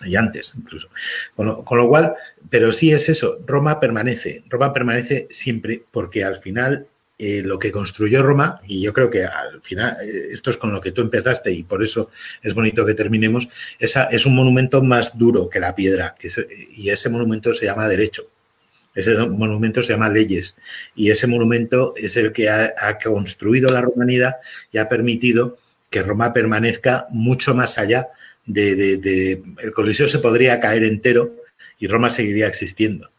y antes incluso. Con lo, cual, pero sí es eso, Roma permanece, Roma permanece siempre porque al final eh, lo que construyó Roma, y yo creo que al final, eh, esto es con lo que tú empezaste y por eso es bonito que terminemos, esa, es un monumento más duro que la piedra, que y ese monumento se llama derecho. Ese monumento se llama leyes y ese monumento es el que ha, ha construido la romanidad y ha permitido que Roma permanezca mucho más allá de, el Coliseo se podría caer entero y Roma seguiría existiendo,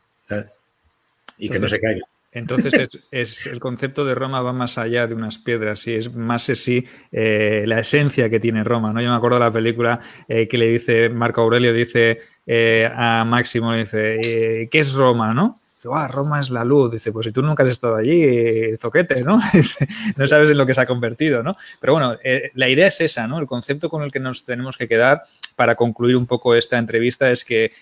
Y que no se caiga. Entonces es, el concepto de Roma va más allá de unas piedras y es más así eh, la esencia que tiene Roma. ¿no? Yo me acuerdo de la película eh, que le dice Marco Aurelio, dice eh, a Máximo, le dice, ¿qué es Roma? ¿no? Dice, Roma es la luz. Dice, pues si tú nunca has estado allí, zoquete, ¿no? no sabes en lo que se ha convertido, ¿no? Pero bueno, la idea es esa, ¿no? El concepto con el que nos tenemos que quedar para concluir un poco esta entrevista es que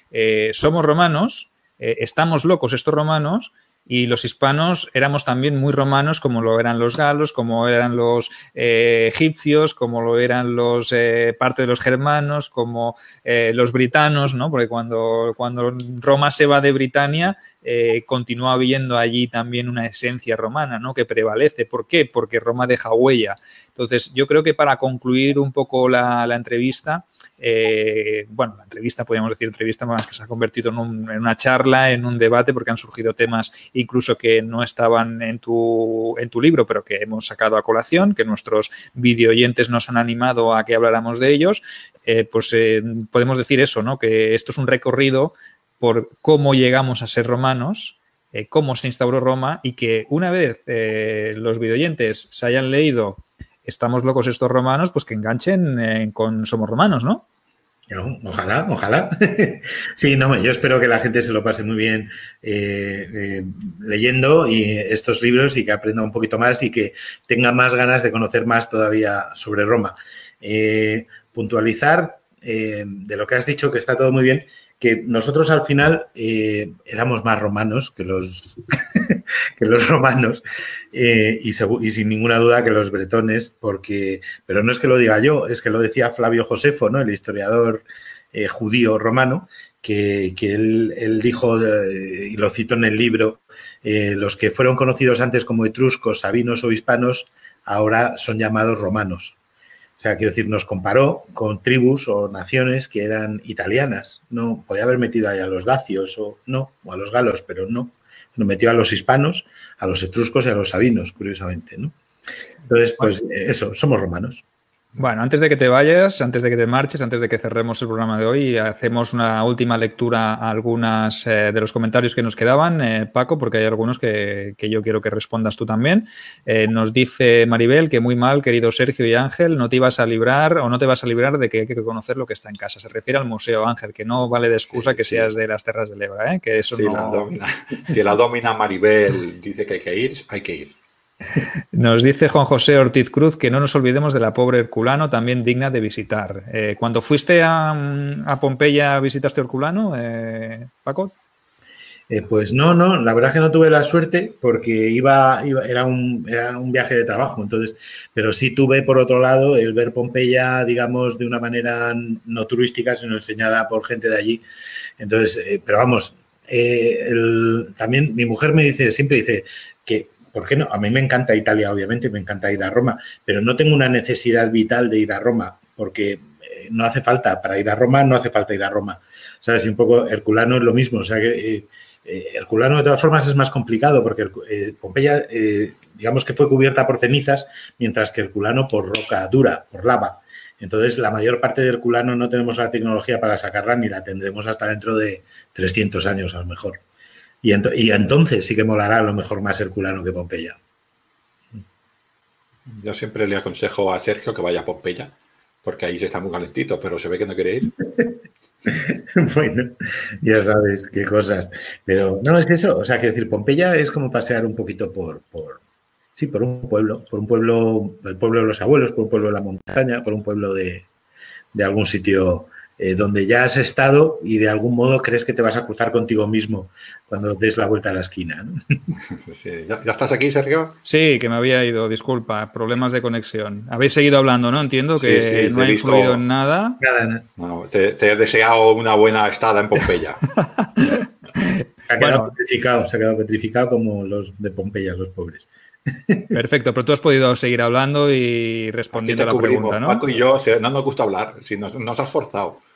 somos romanos, estamos locos estos romanos, y los hispanos éramos también muy romanos como lo eran los galos, como eran los eh, egipcios, como lo eran los eh, parte de los germanos, como eh, los britanos, ¿no? Porque cuando, cuando Roma se va de Britania, continúa habiendo allí también una esencia romana, ¿no? Que prevalece. ¿Por qué? Porque Roma deja huella. Entonces, yo creo que para concluir un poco la, entrevista, eh, bueno, la entrevista, podríamos decir entrevista, más que se ha convertido en, una charla, en un debate, porque han surgido temas incluso que no estaban en tu, en tu libro, pero que hemos sacado a colación, que nuestros videoyentes nos han animado a que habláramos de ellos, eh, pues eh, podemos decir eso, ¿no? Que esto es un recorrido por cómo llegamos a ser romanos, cómo se instauró Roma y que una vez los videoyentes se hayan leído estamos locos estos romanos, pues que enganchen eh, con Somos Romanos, ¿no? Ojalá, ojalá. sí, no, yo espero que la gente se lo pase muy bien eh, eh, leyendo y estos libros y que aprenda un poquito más y que tenga más ganas de conocer más todavía sobre Roma. puntualizar de lo que has dicho, que está todo muy bien, que nosotros al final eh, éramos más romanos que los, que los romanos eh, y, sin ninguna duda que los bretones, porque, pero no es que lo diga yo, es que lo decía Flavio Josefo, ¿no? el historiador eh, judío romano, que, él, dijo, y lo cito en el libro, los que fueron conocidos antes como etruscos, sabinos o hispanos, ahora son llamados romanos. O sea, quiero decir, nos comparó con tribus o naciones que eran italianas. No podía haber metido ahí a los dacios o no, o a los galos, pero no. Nos metió a los hispanos, a los etruscos y a los sabinos, curiosamente, ¿no? Entonces, pues eso, somos romanos. Bueno, antes de que te vayas, antes de que te marches, antes de que cerremos el programa de hoy, hacemos una última lectura a algunas eh, de los comentarios que nos quedaban, eh, Paco, porque hay algunos que, yo quiero que respondas tú también. Eh, nos dice Maribel que muy mal, querido Sergio y Ángel, no te ibas a librar o no te vas a librar de que hay que conocer lo que está en casa. Se refiere al museo, Ángel, que no vale de excusa que seas de las terras del Ebra, que eso no... La domina. Si la domina Maribel dice que hay que ir, hay que ir. Nos dice Juan José Ortiz Cruz que no nos olvidemos de la pobre Herculano, también digna de visitar. Eh, cuando fuiste a, Pompeya, ¿visitaste Herculano, eh, Paco? Eh, pues no, no, la verdad es que no tuve la suerte porque iba, era, un, era, un, viaje de trabajo, entonces, pero sí tuve por otro lado el ver Pompeya, digamos, de una manera no turística, sino enseñada por gente de allí. Entonces, pero vamos, también mi mujer me dice, siempre dice que ¿por qué no? A mí me encanta Italia, obviamente, me encanta ir a Roma, pero no tengo una necesidad vital de ir a Roma, porque eh, no hace falta, para ir a Roma no hace falta ir a Roma. ¿Sabes? Un poco Herculano es lo mismo, o sea que eh, eh, Herculano de todas formas es más complicado, porque Pompeya, digamos que fue cubierta por cenizas, mientras que Herculano por roca dura, por lava. Entonces, la mayor parte de Herculano no tenemos la tecnología para sacarla ni la tendremos hasta dentro de 300 años a lo mejor. Y, entonces sí que molará a lo mejor más Herculano que Pompeya. Yo siempre le aconsejo a Sergio que vaya a Pompeya, porque ahí se está muy calentito, pero se ve que no quiere ir. bueno, ya sabes qué cosas. Pero no, es que eso, o sea, que decir, Pompeya es como pasear un poquito por, por, sí, por un pueblo, por un pueblo, el pueblo de los abuelos, por un pueblo de la montaña, por un pueblo de, de algún sitio eh, donde ya has estado y de algún modo crees que te vas a cruzar contigo mismo cuando des la vuelta a la esquina. ¿Ya, estás aquí, Sergio? Sí, que me había ido, disculpa, problemas de conexión. Habéis seguido hablando, ¿no? Entiendo que no ha influido en nada. Nada, te, he deseado una buena estada en Pompeya. se ha quedado petrificado, se ha quedado petrificado como los de Pompeya, los pobres. Perfecto, pero tú has podido seguir hablando y respondiendo a la pregunta, ¿no? Paco y yo no nos gusta hablar, si nos, nos has forzado.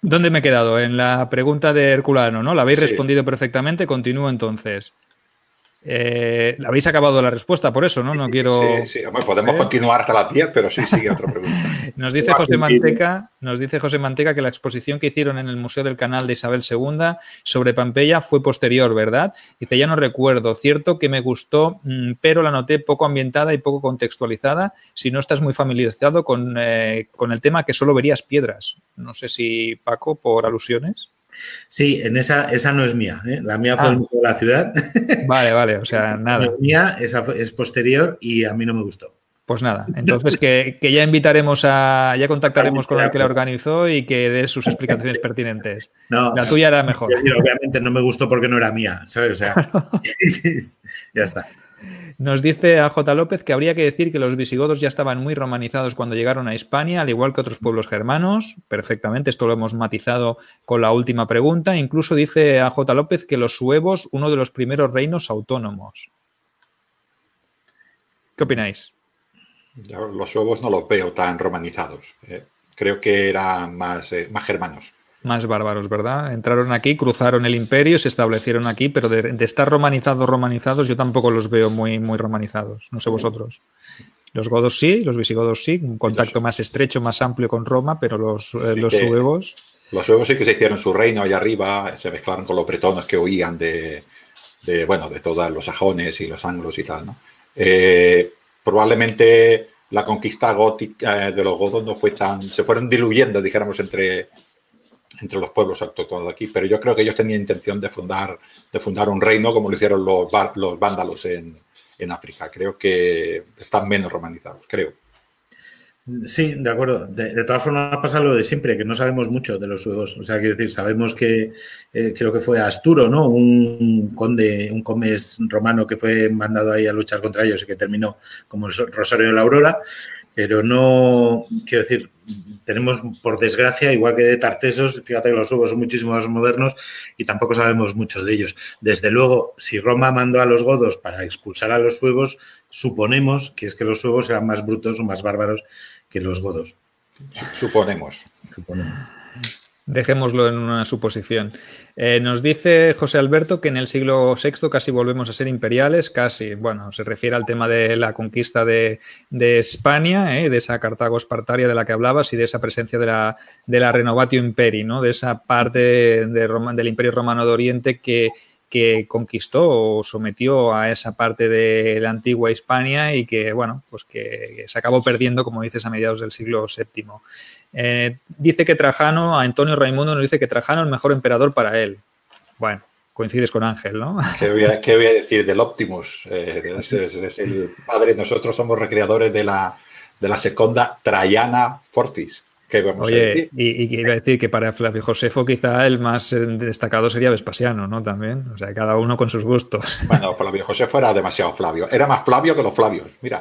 ¿Dónde me he quedado? En la pregunta de Herculano, ¿no? La habéis respondido perfectamente, continúo entonces. Eh, habéis acabado la respuesta por eso, ¿no? No quiero. Sí, sí. podemos ¿Eh? continuar hasta las 10, pero sí, sigue otra pregunta. nos dice José Manteca, nos dice José Manteca que la exposición que hicieron en el Museo del Canal de Isabel II sobre Pampeya fue posterior, ¿verdad? Dice, ya no recuerdo. Cierto que me gustó, mm, pero la noté poco ambientada y poco contextualizada. Si no estás muy familiarizado con, eh, con el tema, que solo verías piedras. No sé si Paco, por alusiones. Sí, en esa, esa no es mía. ¿eh? La mía fue ah. de la ciudad. Vale, vale, o sea, nada. La mía es posterior y a mí no me gustó. Pues nada, entonces que, ya invitaremos a, ya contactaremos con el que la organizó y que dé sus explicaciones pertinentes. No, la tuya era mejor. obviamente no me gustó porque no era mía, ¿sabes? O sea, ya está. Nos dice a J. López que habría que decir que los visigodos ya estaban muy romanizados cuando llegaron a España, al igual que otros pueblos germanos. Perfectamente, esto lo hemos matizado con la última pregunta. Incluso dice a J. López que los suevos, uno de los primeros reinos autónomos. ¿Qué opináis? los suevos no los veo tan romanizados. Eh. creo que eran más, eh, más germanos más bárbaros, ¿verdad? Entraron aquí, cruzaron el imperio, se establecieron aquí, pero de, estar romanizados, romanizados, yo tampoco los veo muy, muy romanizados. No sé vosotros. Los godos sí, los visigodos sí, un contacto más estrecho, más amplio con Roma, pero los, eh, los suevos. Los suevos sí que se hicieron su reino allá arriba, se mezclaron con los bretonos que huían de, bueno, de todos los sajones y los anglos y tal, ¿no? Eh, probablemente la conquista gótica eh, de los godos no fue tan. se fueron diluyendo, dijéramos, entre, entre los pueblos autóctonos de aquí, pero yo creo que ellos tenían intención de fundar, de fundar un reino como lo hicieron los, los vándalos en, África. Creo que están menos romanizados, creo. Sí, de acuerdo. De, todas formas pasa lo de siempre, que no sabemos mucho de los suevos. O sea, quiero decir, sabemos que eh, creo que fue Asturo, ¿no? Un conde, un comes romano que fue mandado ahí a luchar contra ellos y que terminó como el Rosario de la Aurora pero no, quiero decir, tenemos, por desgracia, igual que de Tartesos, fíjate que los suevos son muchísimo más modernos y tampoco sabemos mucho de ellos. Desde luego, si Roma mandó a los godos para expulsar a los suevos, suponemos que es que los suevos eran más brutos o más bárbaros que los godos. Suponemos. Suponemos. Dejémoslo en una suposición. Eh, nos dice José Alberto que en el siglo VI casi volvemos a ser imperiales, casi, bueno, se refiere al tema de la conquista de, España, eh, de esa Cartago espartaria de la que hablabas y de esa presencia de la, de la Renovatio Imperi, ¿no? de esa parte de del Imperio Romano de Oriente que, que conquistó o sometió a esa parte de la antigua Hispania y que, bueno, pues que se acabó perdiendo, como dices, a mediados del siglo VII. Eh, dice que Trajano, a Antonio Raimundo nos dice que Trajano es el mejor emperador para él. Bueno, coincides con Ángel, ¿no? ¿Qué voy a, decir del Optimus? Eh, es, el padre, nosotros somos recreadores de la, de la Seconda Traiana Fortis. Oye, y, y, iba a decir que para Flavio Josefo quizá el más eh, destacado sería Vespasiano, ¿no? También, o sea, cada uno con sus gustos. Bueno, Flavio Josefo era demasiado Flavio, era más Flavio que los Flavios, mira.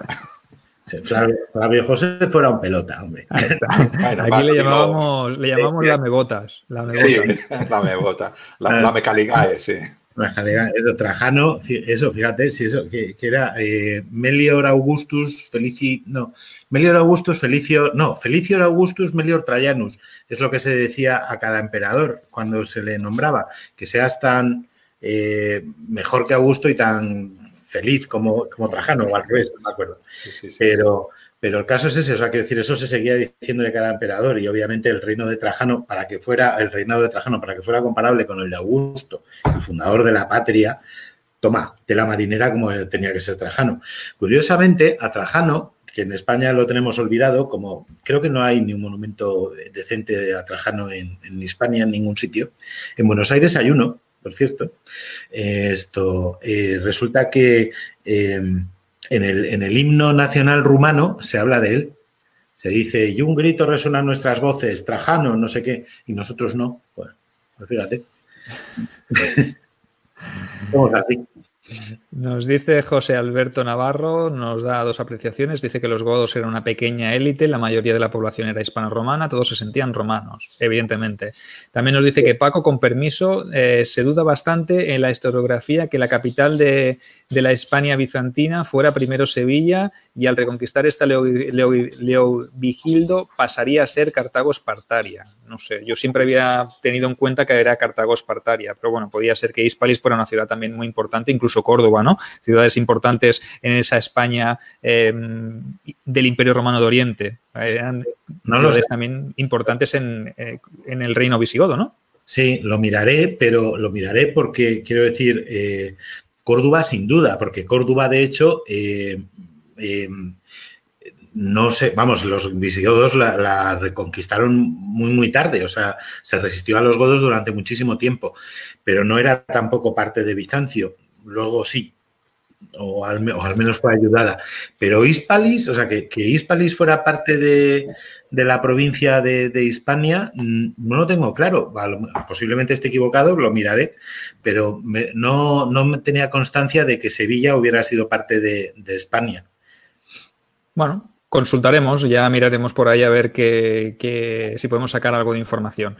Flavio, Josefo era un pelota, hombre. Aquí le llamábamos, le llamamos la mebotas. La mebota. la mebota. La, la mecaligae, sí. Eso, Trajano, eso, fíjate, si eso, que, era eh, Melior Augustus Felici, no, Melior Augustus Felicio, no, Felicior Augustus Melior Trajanus, es lo que se decía a cada emperador cuando se le nombraba, que seas tan eh, mejor que Augusto y tan feliz como, como Trajano, o al revés, no me acuerdo. Pero pero el caso es ese, o sea, que decir, eso se seguía diciendo de cada emperador y obviamente el reino de Trajano, para que fuera, el reinado de Trajano, para que fuera comparable con el de Augusto, el fundador de la patria, toma, de la marinera como tenía que ser Trajano. Curiosamente, a Trajano, que en España lo tenemos olvidado, como creo que no hay ni un monumento decente de Trajano en, en España, en ningún sitio, en Buenos Aires hay uno, por cierto. esto eh, resulta que eh, en el, himno nacional rumano se habla de él. Se dice, y un grito resuena nuestras voces, Trajano, no sé qué, y nosotros no. Bueno, pues fíjate. Somos así. Nos dice José Alberto Navarro, nos da dos apreciaciones. Dice que los godos eran una pequeña élite, la mayoría de la población era hispano-romana, todos se sentían romanos, evidentemente. También nos dice que Paco, con permiso, eh, se duda bastante en la historiografía que la capital de, la Hispania bizantina fuera primero Sevilla y al reconquistar esta Leo, Vigildo pasaría a ser Cartago-Espartaria. No sé, yo siempre había tenido en cuenta que era Cartago-Espartaria, pero bueno, podía ser que Hispalis fuera una ciudad también muy importante, incluso incluso Córdoba, ¿no? Ciudades importantes en esa España em, del Imperio Romano de Oriente. Eran ciudades también importantes en, eh, en, el reino visigodo, ¿no? Sí, lo miraré, pero lo miraré porque quiero decir, eh, Córdoba sin duda, porque Córdoba de hecho eh, no sé, vamos, los visigodos la, reconquistaron muy, muy tarde, o sea, se resistió a los godos durante muchísimo tiempo, pero no era tampoco parte de Bizancio, luego sí, o al, menos fue ayudada. Pero Hispalis, o sea, que, que fuera parte de, la provincia de, Hispania, mm, no lo tengo claro. Posiblemente esté equivocado, lo miraré, pero no, no tenía constancia de que Sevilla hubiera sido parte de, España. Bueno, consultaremos, ya miraremos por ahí a ver que, si podemos sacar algo de información.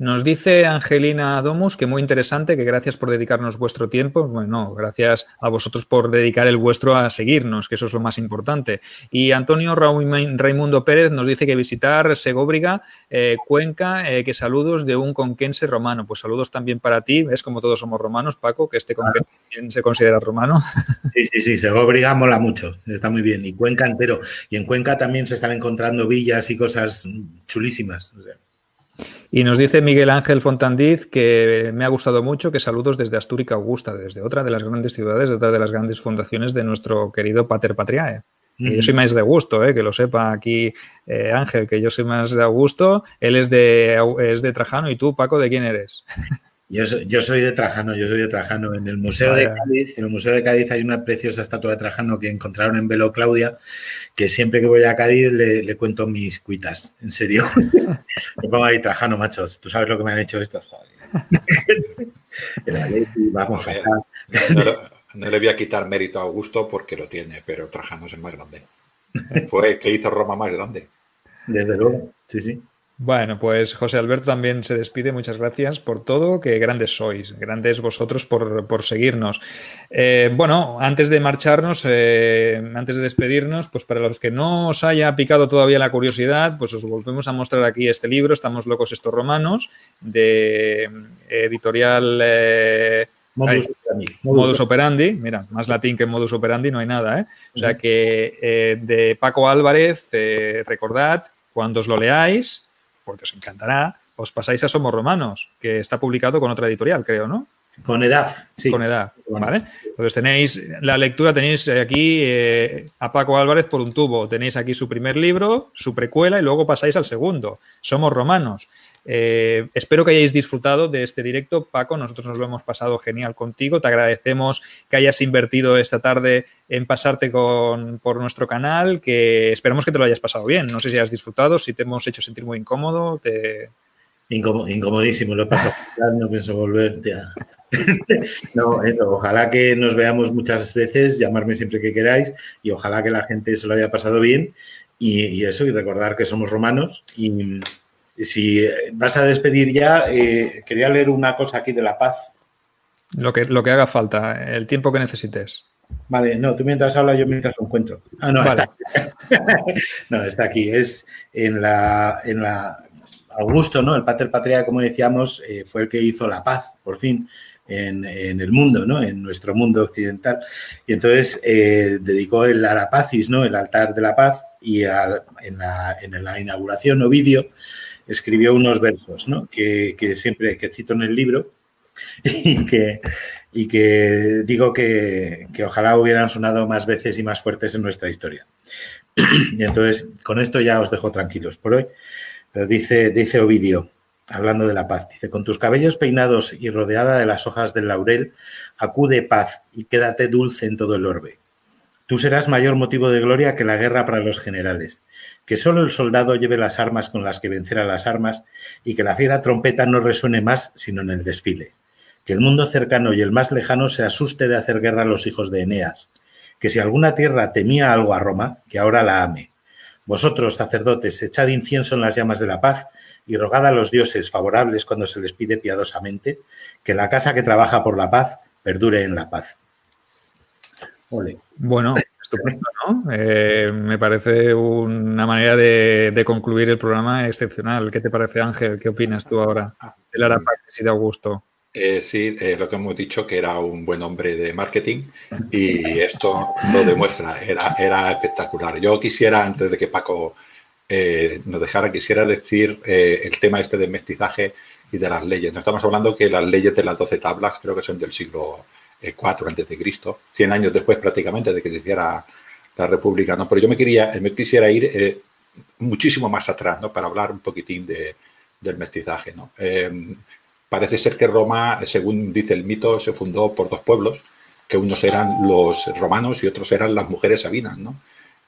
Nos dice Angelina Domus que muy interesante, que gracias por dedicarnos vuestro tiempo. Bueno, gracias a vosotros por dedicar el vuestro a seguirnos, que eso es lo más importante. Y Antonio Raimundo Pérez nos dice que visitar Segóbriga, eh, Cuenca, eh, que saludos de un conquense romano. Pues saludos también para ti, ves como todos somos romanos, Paco, que este conquense también se considera romano. Sí, sí, sí, Segóbriga mola mucho, está muy bien. Y Cuenca entero. Y en Cuenca también se están encontrando villas y cosas chulísimas. Y nos dice Miguel Ángel Fontandiz que me ha gustado mucho, que saludos desde Astúrica Augusta, desde otra de las grandes ciudades, de otra de las grandes fundaciones de nuestro querido Pater Patriae. Yo soy más de Augusto, eh, que lo sepa aquí eh, Ángel, que yo soy más de Augusto, él es de, es de Trajano y tú, Paco, ¿de quién eres? Yo, yo, soy de Trajano, yo soy de Trajano. En el Museo de Cádiz, en el Museo de Cádiz hay una preciosa estatua de Trajano que encontraron en Velo Claudia, que siempre que voy a Cádiz le, cuento mis cuitas, en serio. Me pongo ahí Trajano, machos, tú sabes lo que me han hecho estos. Vamos, no, le voy a quitar mérito a Augusto porque lo tiene, pero Trajano es el más grande. Fue el que hizo Roma más grande. Desde luego, sí, sí. Bueno, pues José Alberto también se despide. Muchas gracias por todo. Que grandes sois, grandes vosotros por, seguirnos. Eh, bueno, antes de marcharnos, eh, antes de despedirnos, pues para los que no os haya picado todavía la curiosidad, pues os volvemos a mostrar aquí este libro, Estamos locos estos romanos, de eh, editorial... modus, operandi. mira, más latín que modus operandi no hay nada, ¿eh? O sea que de Paco Álvarez, recordad, cuando os lo leáis, porque os encantará, os pasáis a Somos Romanos, que está publicado con otra editorial, creo, ¿no? Con edad, sí. Con edad, ¿vale? Entonces tenéis la lectura, tenéis aquí eh, a Paco Álvarez por un tubo, tenéis aquí su primer libro, su precuela y luego pasáis al segundo. Somos romanos. Eh, espero que hayáis disfrutado de este directo, Paco. Nosotros nos lo hemos pasado genial contigo. Te agradecemos que hayas invertido esta tarde en pasarte con, por nuestro canal, que esperamos que te lo hayas pasado bien. No sé si has disfrutado, si te hemos hecho sentir muy incómodo. Te... incomodísimo, lo he pasado. no pienso volverte a... no, ojalá que nos veamos muchas veces, llamarme siempre que queráis y ojalá que la gente se lo haya pasado bien y, y eso, y recordar que somos romanos y si vas a despedir ya, eh, quería leer una cosa aquí de la paz. Lo que, lo que haga falta, el tiempo que necesites. Vale, no, tú mientras hablas, yo mientras lo encuentro. Ah, no, está. no, está aquí. Es en la, en la Augusto, ¿no? El Pater Patria, como decíamos, eh, fue el que hizo la paz, por fin, en, el mundo, ¿no? En nuestro mundo occidental. Y entonces eh, dedicó el Arapacis, ¿no? El altar de la paz, y en, la, en la inauguración Ovidio escribió unos versos, ¿no? Que, siempre, que cito en el libro y que, y que digo que, ojalá hubieran sonado más veces y más fuertes en nuestra historia. Y entonces, con esto ya os dejo tranquilos por hoy. Pero dice, dice Ovidio, hablando de la paz, dice, con tus cabellos peinados y rodeada de las hojas del laurel, acude paz y quédate dulce en todo el orbe. Tú serás mayor motivo de gloria que la guerra para los generales que solo el soldado lleve las armas con las que vencerá las armas y que la fiera trompeta no resuene más sino en el desfile. Que el mundo cercano y el más lejano se asuste de hacer guerra a los hijos de Eneas. Que si alguna tierra temía algo a Roma, que ahora la ame. Vosotros, sacerdotes, echad incienso en las llamas de la paz y rogad a los dioses favorables cuando se les pide piadosamente que la casa que trabaja por la paz perdure en la paz. Bueno, estupendo, ¿no? Eh, me parece una manera de, concluir el programa excepcional. ¿Qué te parece, Ángel? ¿Qué opinas tú ahora? El Arapax y de Augusto. Eh, sí, eh, lo que hemos dicho que era un buen hombre de marketing y esto lo demuestra, era, era espectacular. Yo quisiera, antes de que Paco eh, nos dejara, quisiera decir el tema este de mestizaje y de las leyes. No estamos hablando que las leyes de las doce tablas creo que son del siglo IV antes de Cristo, 100 años después prácticamente de que se hiciera la República, ¿no? Pero yo me quería, me quisiera ir muchísimo más atrás, ¿no? Para hablar un poquitín de, del mestizaje, ¿no? Parece ser que Roma, según dice el mito, se fundó por dos pueblos, que unos eran los romanos y otros eran las mujeres sabinas, ¿no?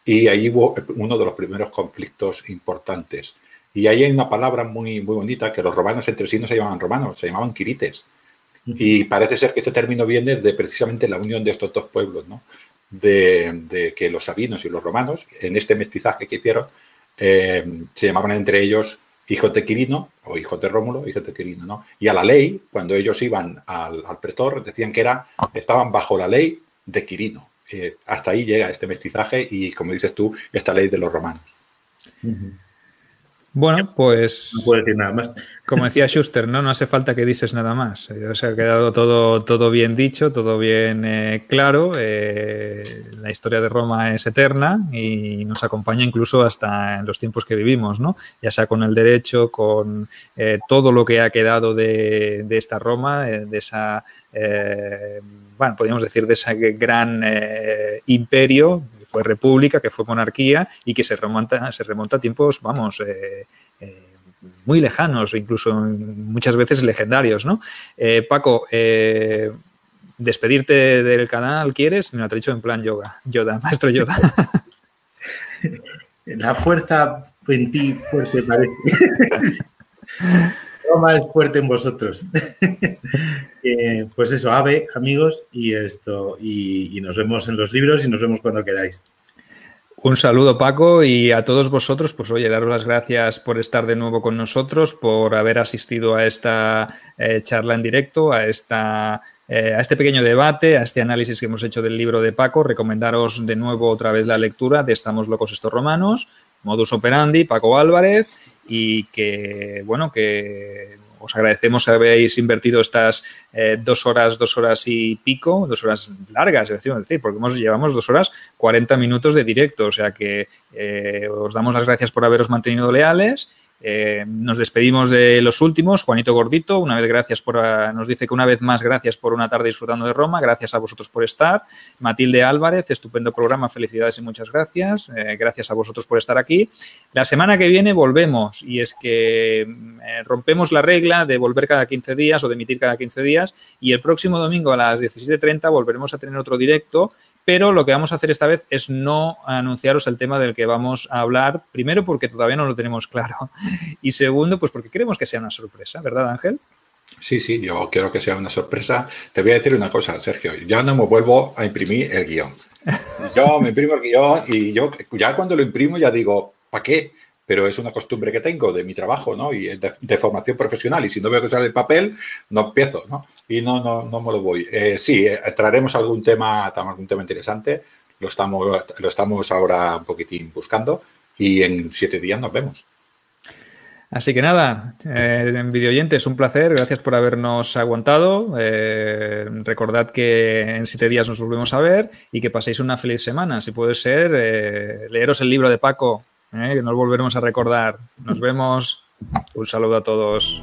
Y ahí hubo uno de los primeros conflictos importantes. Y ahí hay una palabra muy, muy bonita, que los romanos entre sí no se llamaban romanos, se llamaban quirites. Y parece ser que este término viene de precisamente la unión de estos dos pueblos, ¿no? De, que los sabinos y los romanos, en este mestizaje que hicieron, eh, se llamaban entre ellos hijos de Quirino, o hijos de Rómulo, hijos de Quirino, ¿no? Y a la ley, cuando ellos iban al, pretor, decían que era, estaban bajo la ley de Quirino. Eh, hasta ahí llega este mestizaje y, como dices tú, esta ley de los romanos. Bueno, pues. No puedo decir nada más. Como decía Schuster, ¿no? No hace falta que dices nada más. O sea, ha quedado todo, todo bien dicho, todo bien eh, claro. Eh, la historia de Roma es eterna y nos acompaña incluso hasta en los tiempos que vivimos, ¿no? Ya sea con el derecho, con eh, todo lo que ha quedado de, de esta Roma, de esa. bueno, podríamos decir de ese gran imperio fue república, que fue monarquía y que se remonta, se remonta a tiempos, vamos, eh, eh, muy lejanos, incluso muchas veces legendarios, ¿no? Eh, Paco, despedirte del canal, ¿quieres? Me lo ha dicho en plan yoga, Yoda, maestro Yoda. La fuerza en ti fuerte parece. Es fuerte en vosotros. pues eso, ave, amigos, y esto, y, nos vemos en los libros y nos vemos cuando queráis. Un saludo Paco y a todos vosotros, pues oye, daros las gracias por estar de nuevo con nosotros, por haber asistido a esta eh, charla en directo, a, esta, eh, a este pequeño debate, a este análisis que hemos hecho del libro de Paco. Recomendaros de nuevo otra vez la lectura de Estamos locos estos romanos, Modus operandi, Paco Álvarez, y que, bueno, que os agradecemos habéis invertido estas eh, dos horas, dos horas y pico, dos horas largas, es decir, porque hemos, llevamos dos horas 40 minutos de directo, o sea que eh, os damos las gracias por haberos mantenido leales eh, nos despedimos de los últimos. Juanito Gordito, una vez gracias por, ah, nos dice que una vez más gracias por una tarde disfrutando de Roma. Gracias a vosotros por estar. Matilde Álvarez, estupendo programa, felicidades y muchas gracias. Eh, gracias a vosotros por estar aquí. La semana que viene volvemos y es que mm, eh, rompemos la regla de volver cada 15 días o de emitir cada 15 días y el próximo domingo a las 17.30 volveremos a tener otro directo pero lo que vamos a hacer esta vez es no anunciaros el tema del que vamos a hablar, primero porque todavía no lo tenemos claro y segundo, pues porque queremos que sea una sorpresa, ¿verdad Ángel? Sí, sí, yo quiero que sea una sorpresa. Te voy a decir una cosa, Sergio, ya no me vuelvo a imprimir el guion. Yo me imprimo el guion y yo ya cuando lo imprimo ya digo, ¿para qué? pero es una costumbre que tengo de mi trabajo, ¿no? Y de, formación profesional. Y si no veo que sale el papel, no empiezo, ¿no? Y no, no, no me lo voy. Eh, sí, eh, traeremos algún tema, algún tema interesante. Lo estamos, lo estamos ahora un poquitín buscando y en siete días nos vemos. Así que nada, eh, en videoyentes, un placer, gracias por habernos aguantado. recordad que en siete días nos volvemos a ver y que paséis una feliz semana. Si puede ser, leeros el libro de Paco, ¿eh? que nos volveremos a recordar. Nos vemos. Un saludo a todos.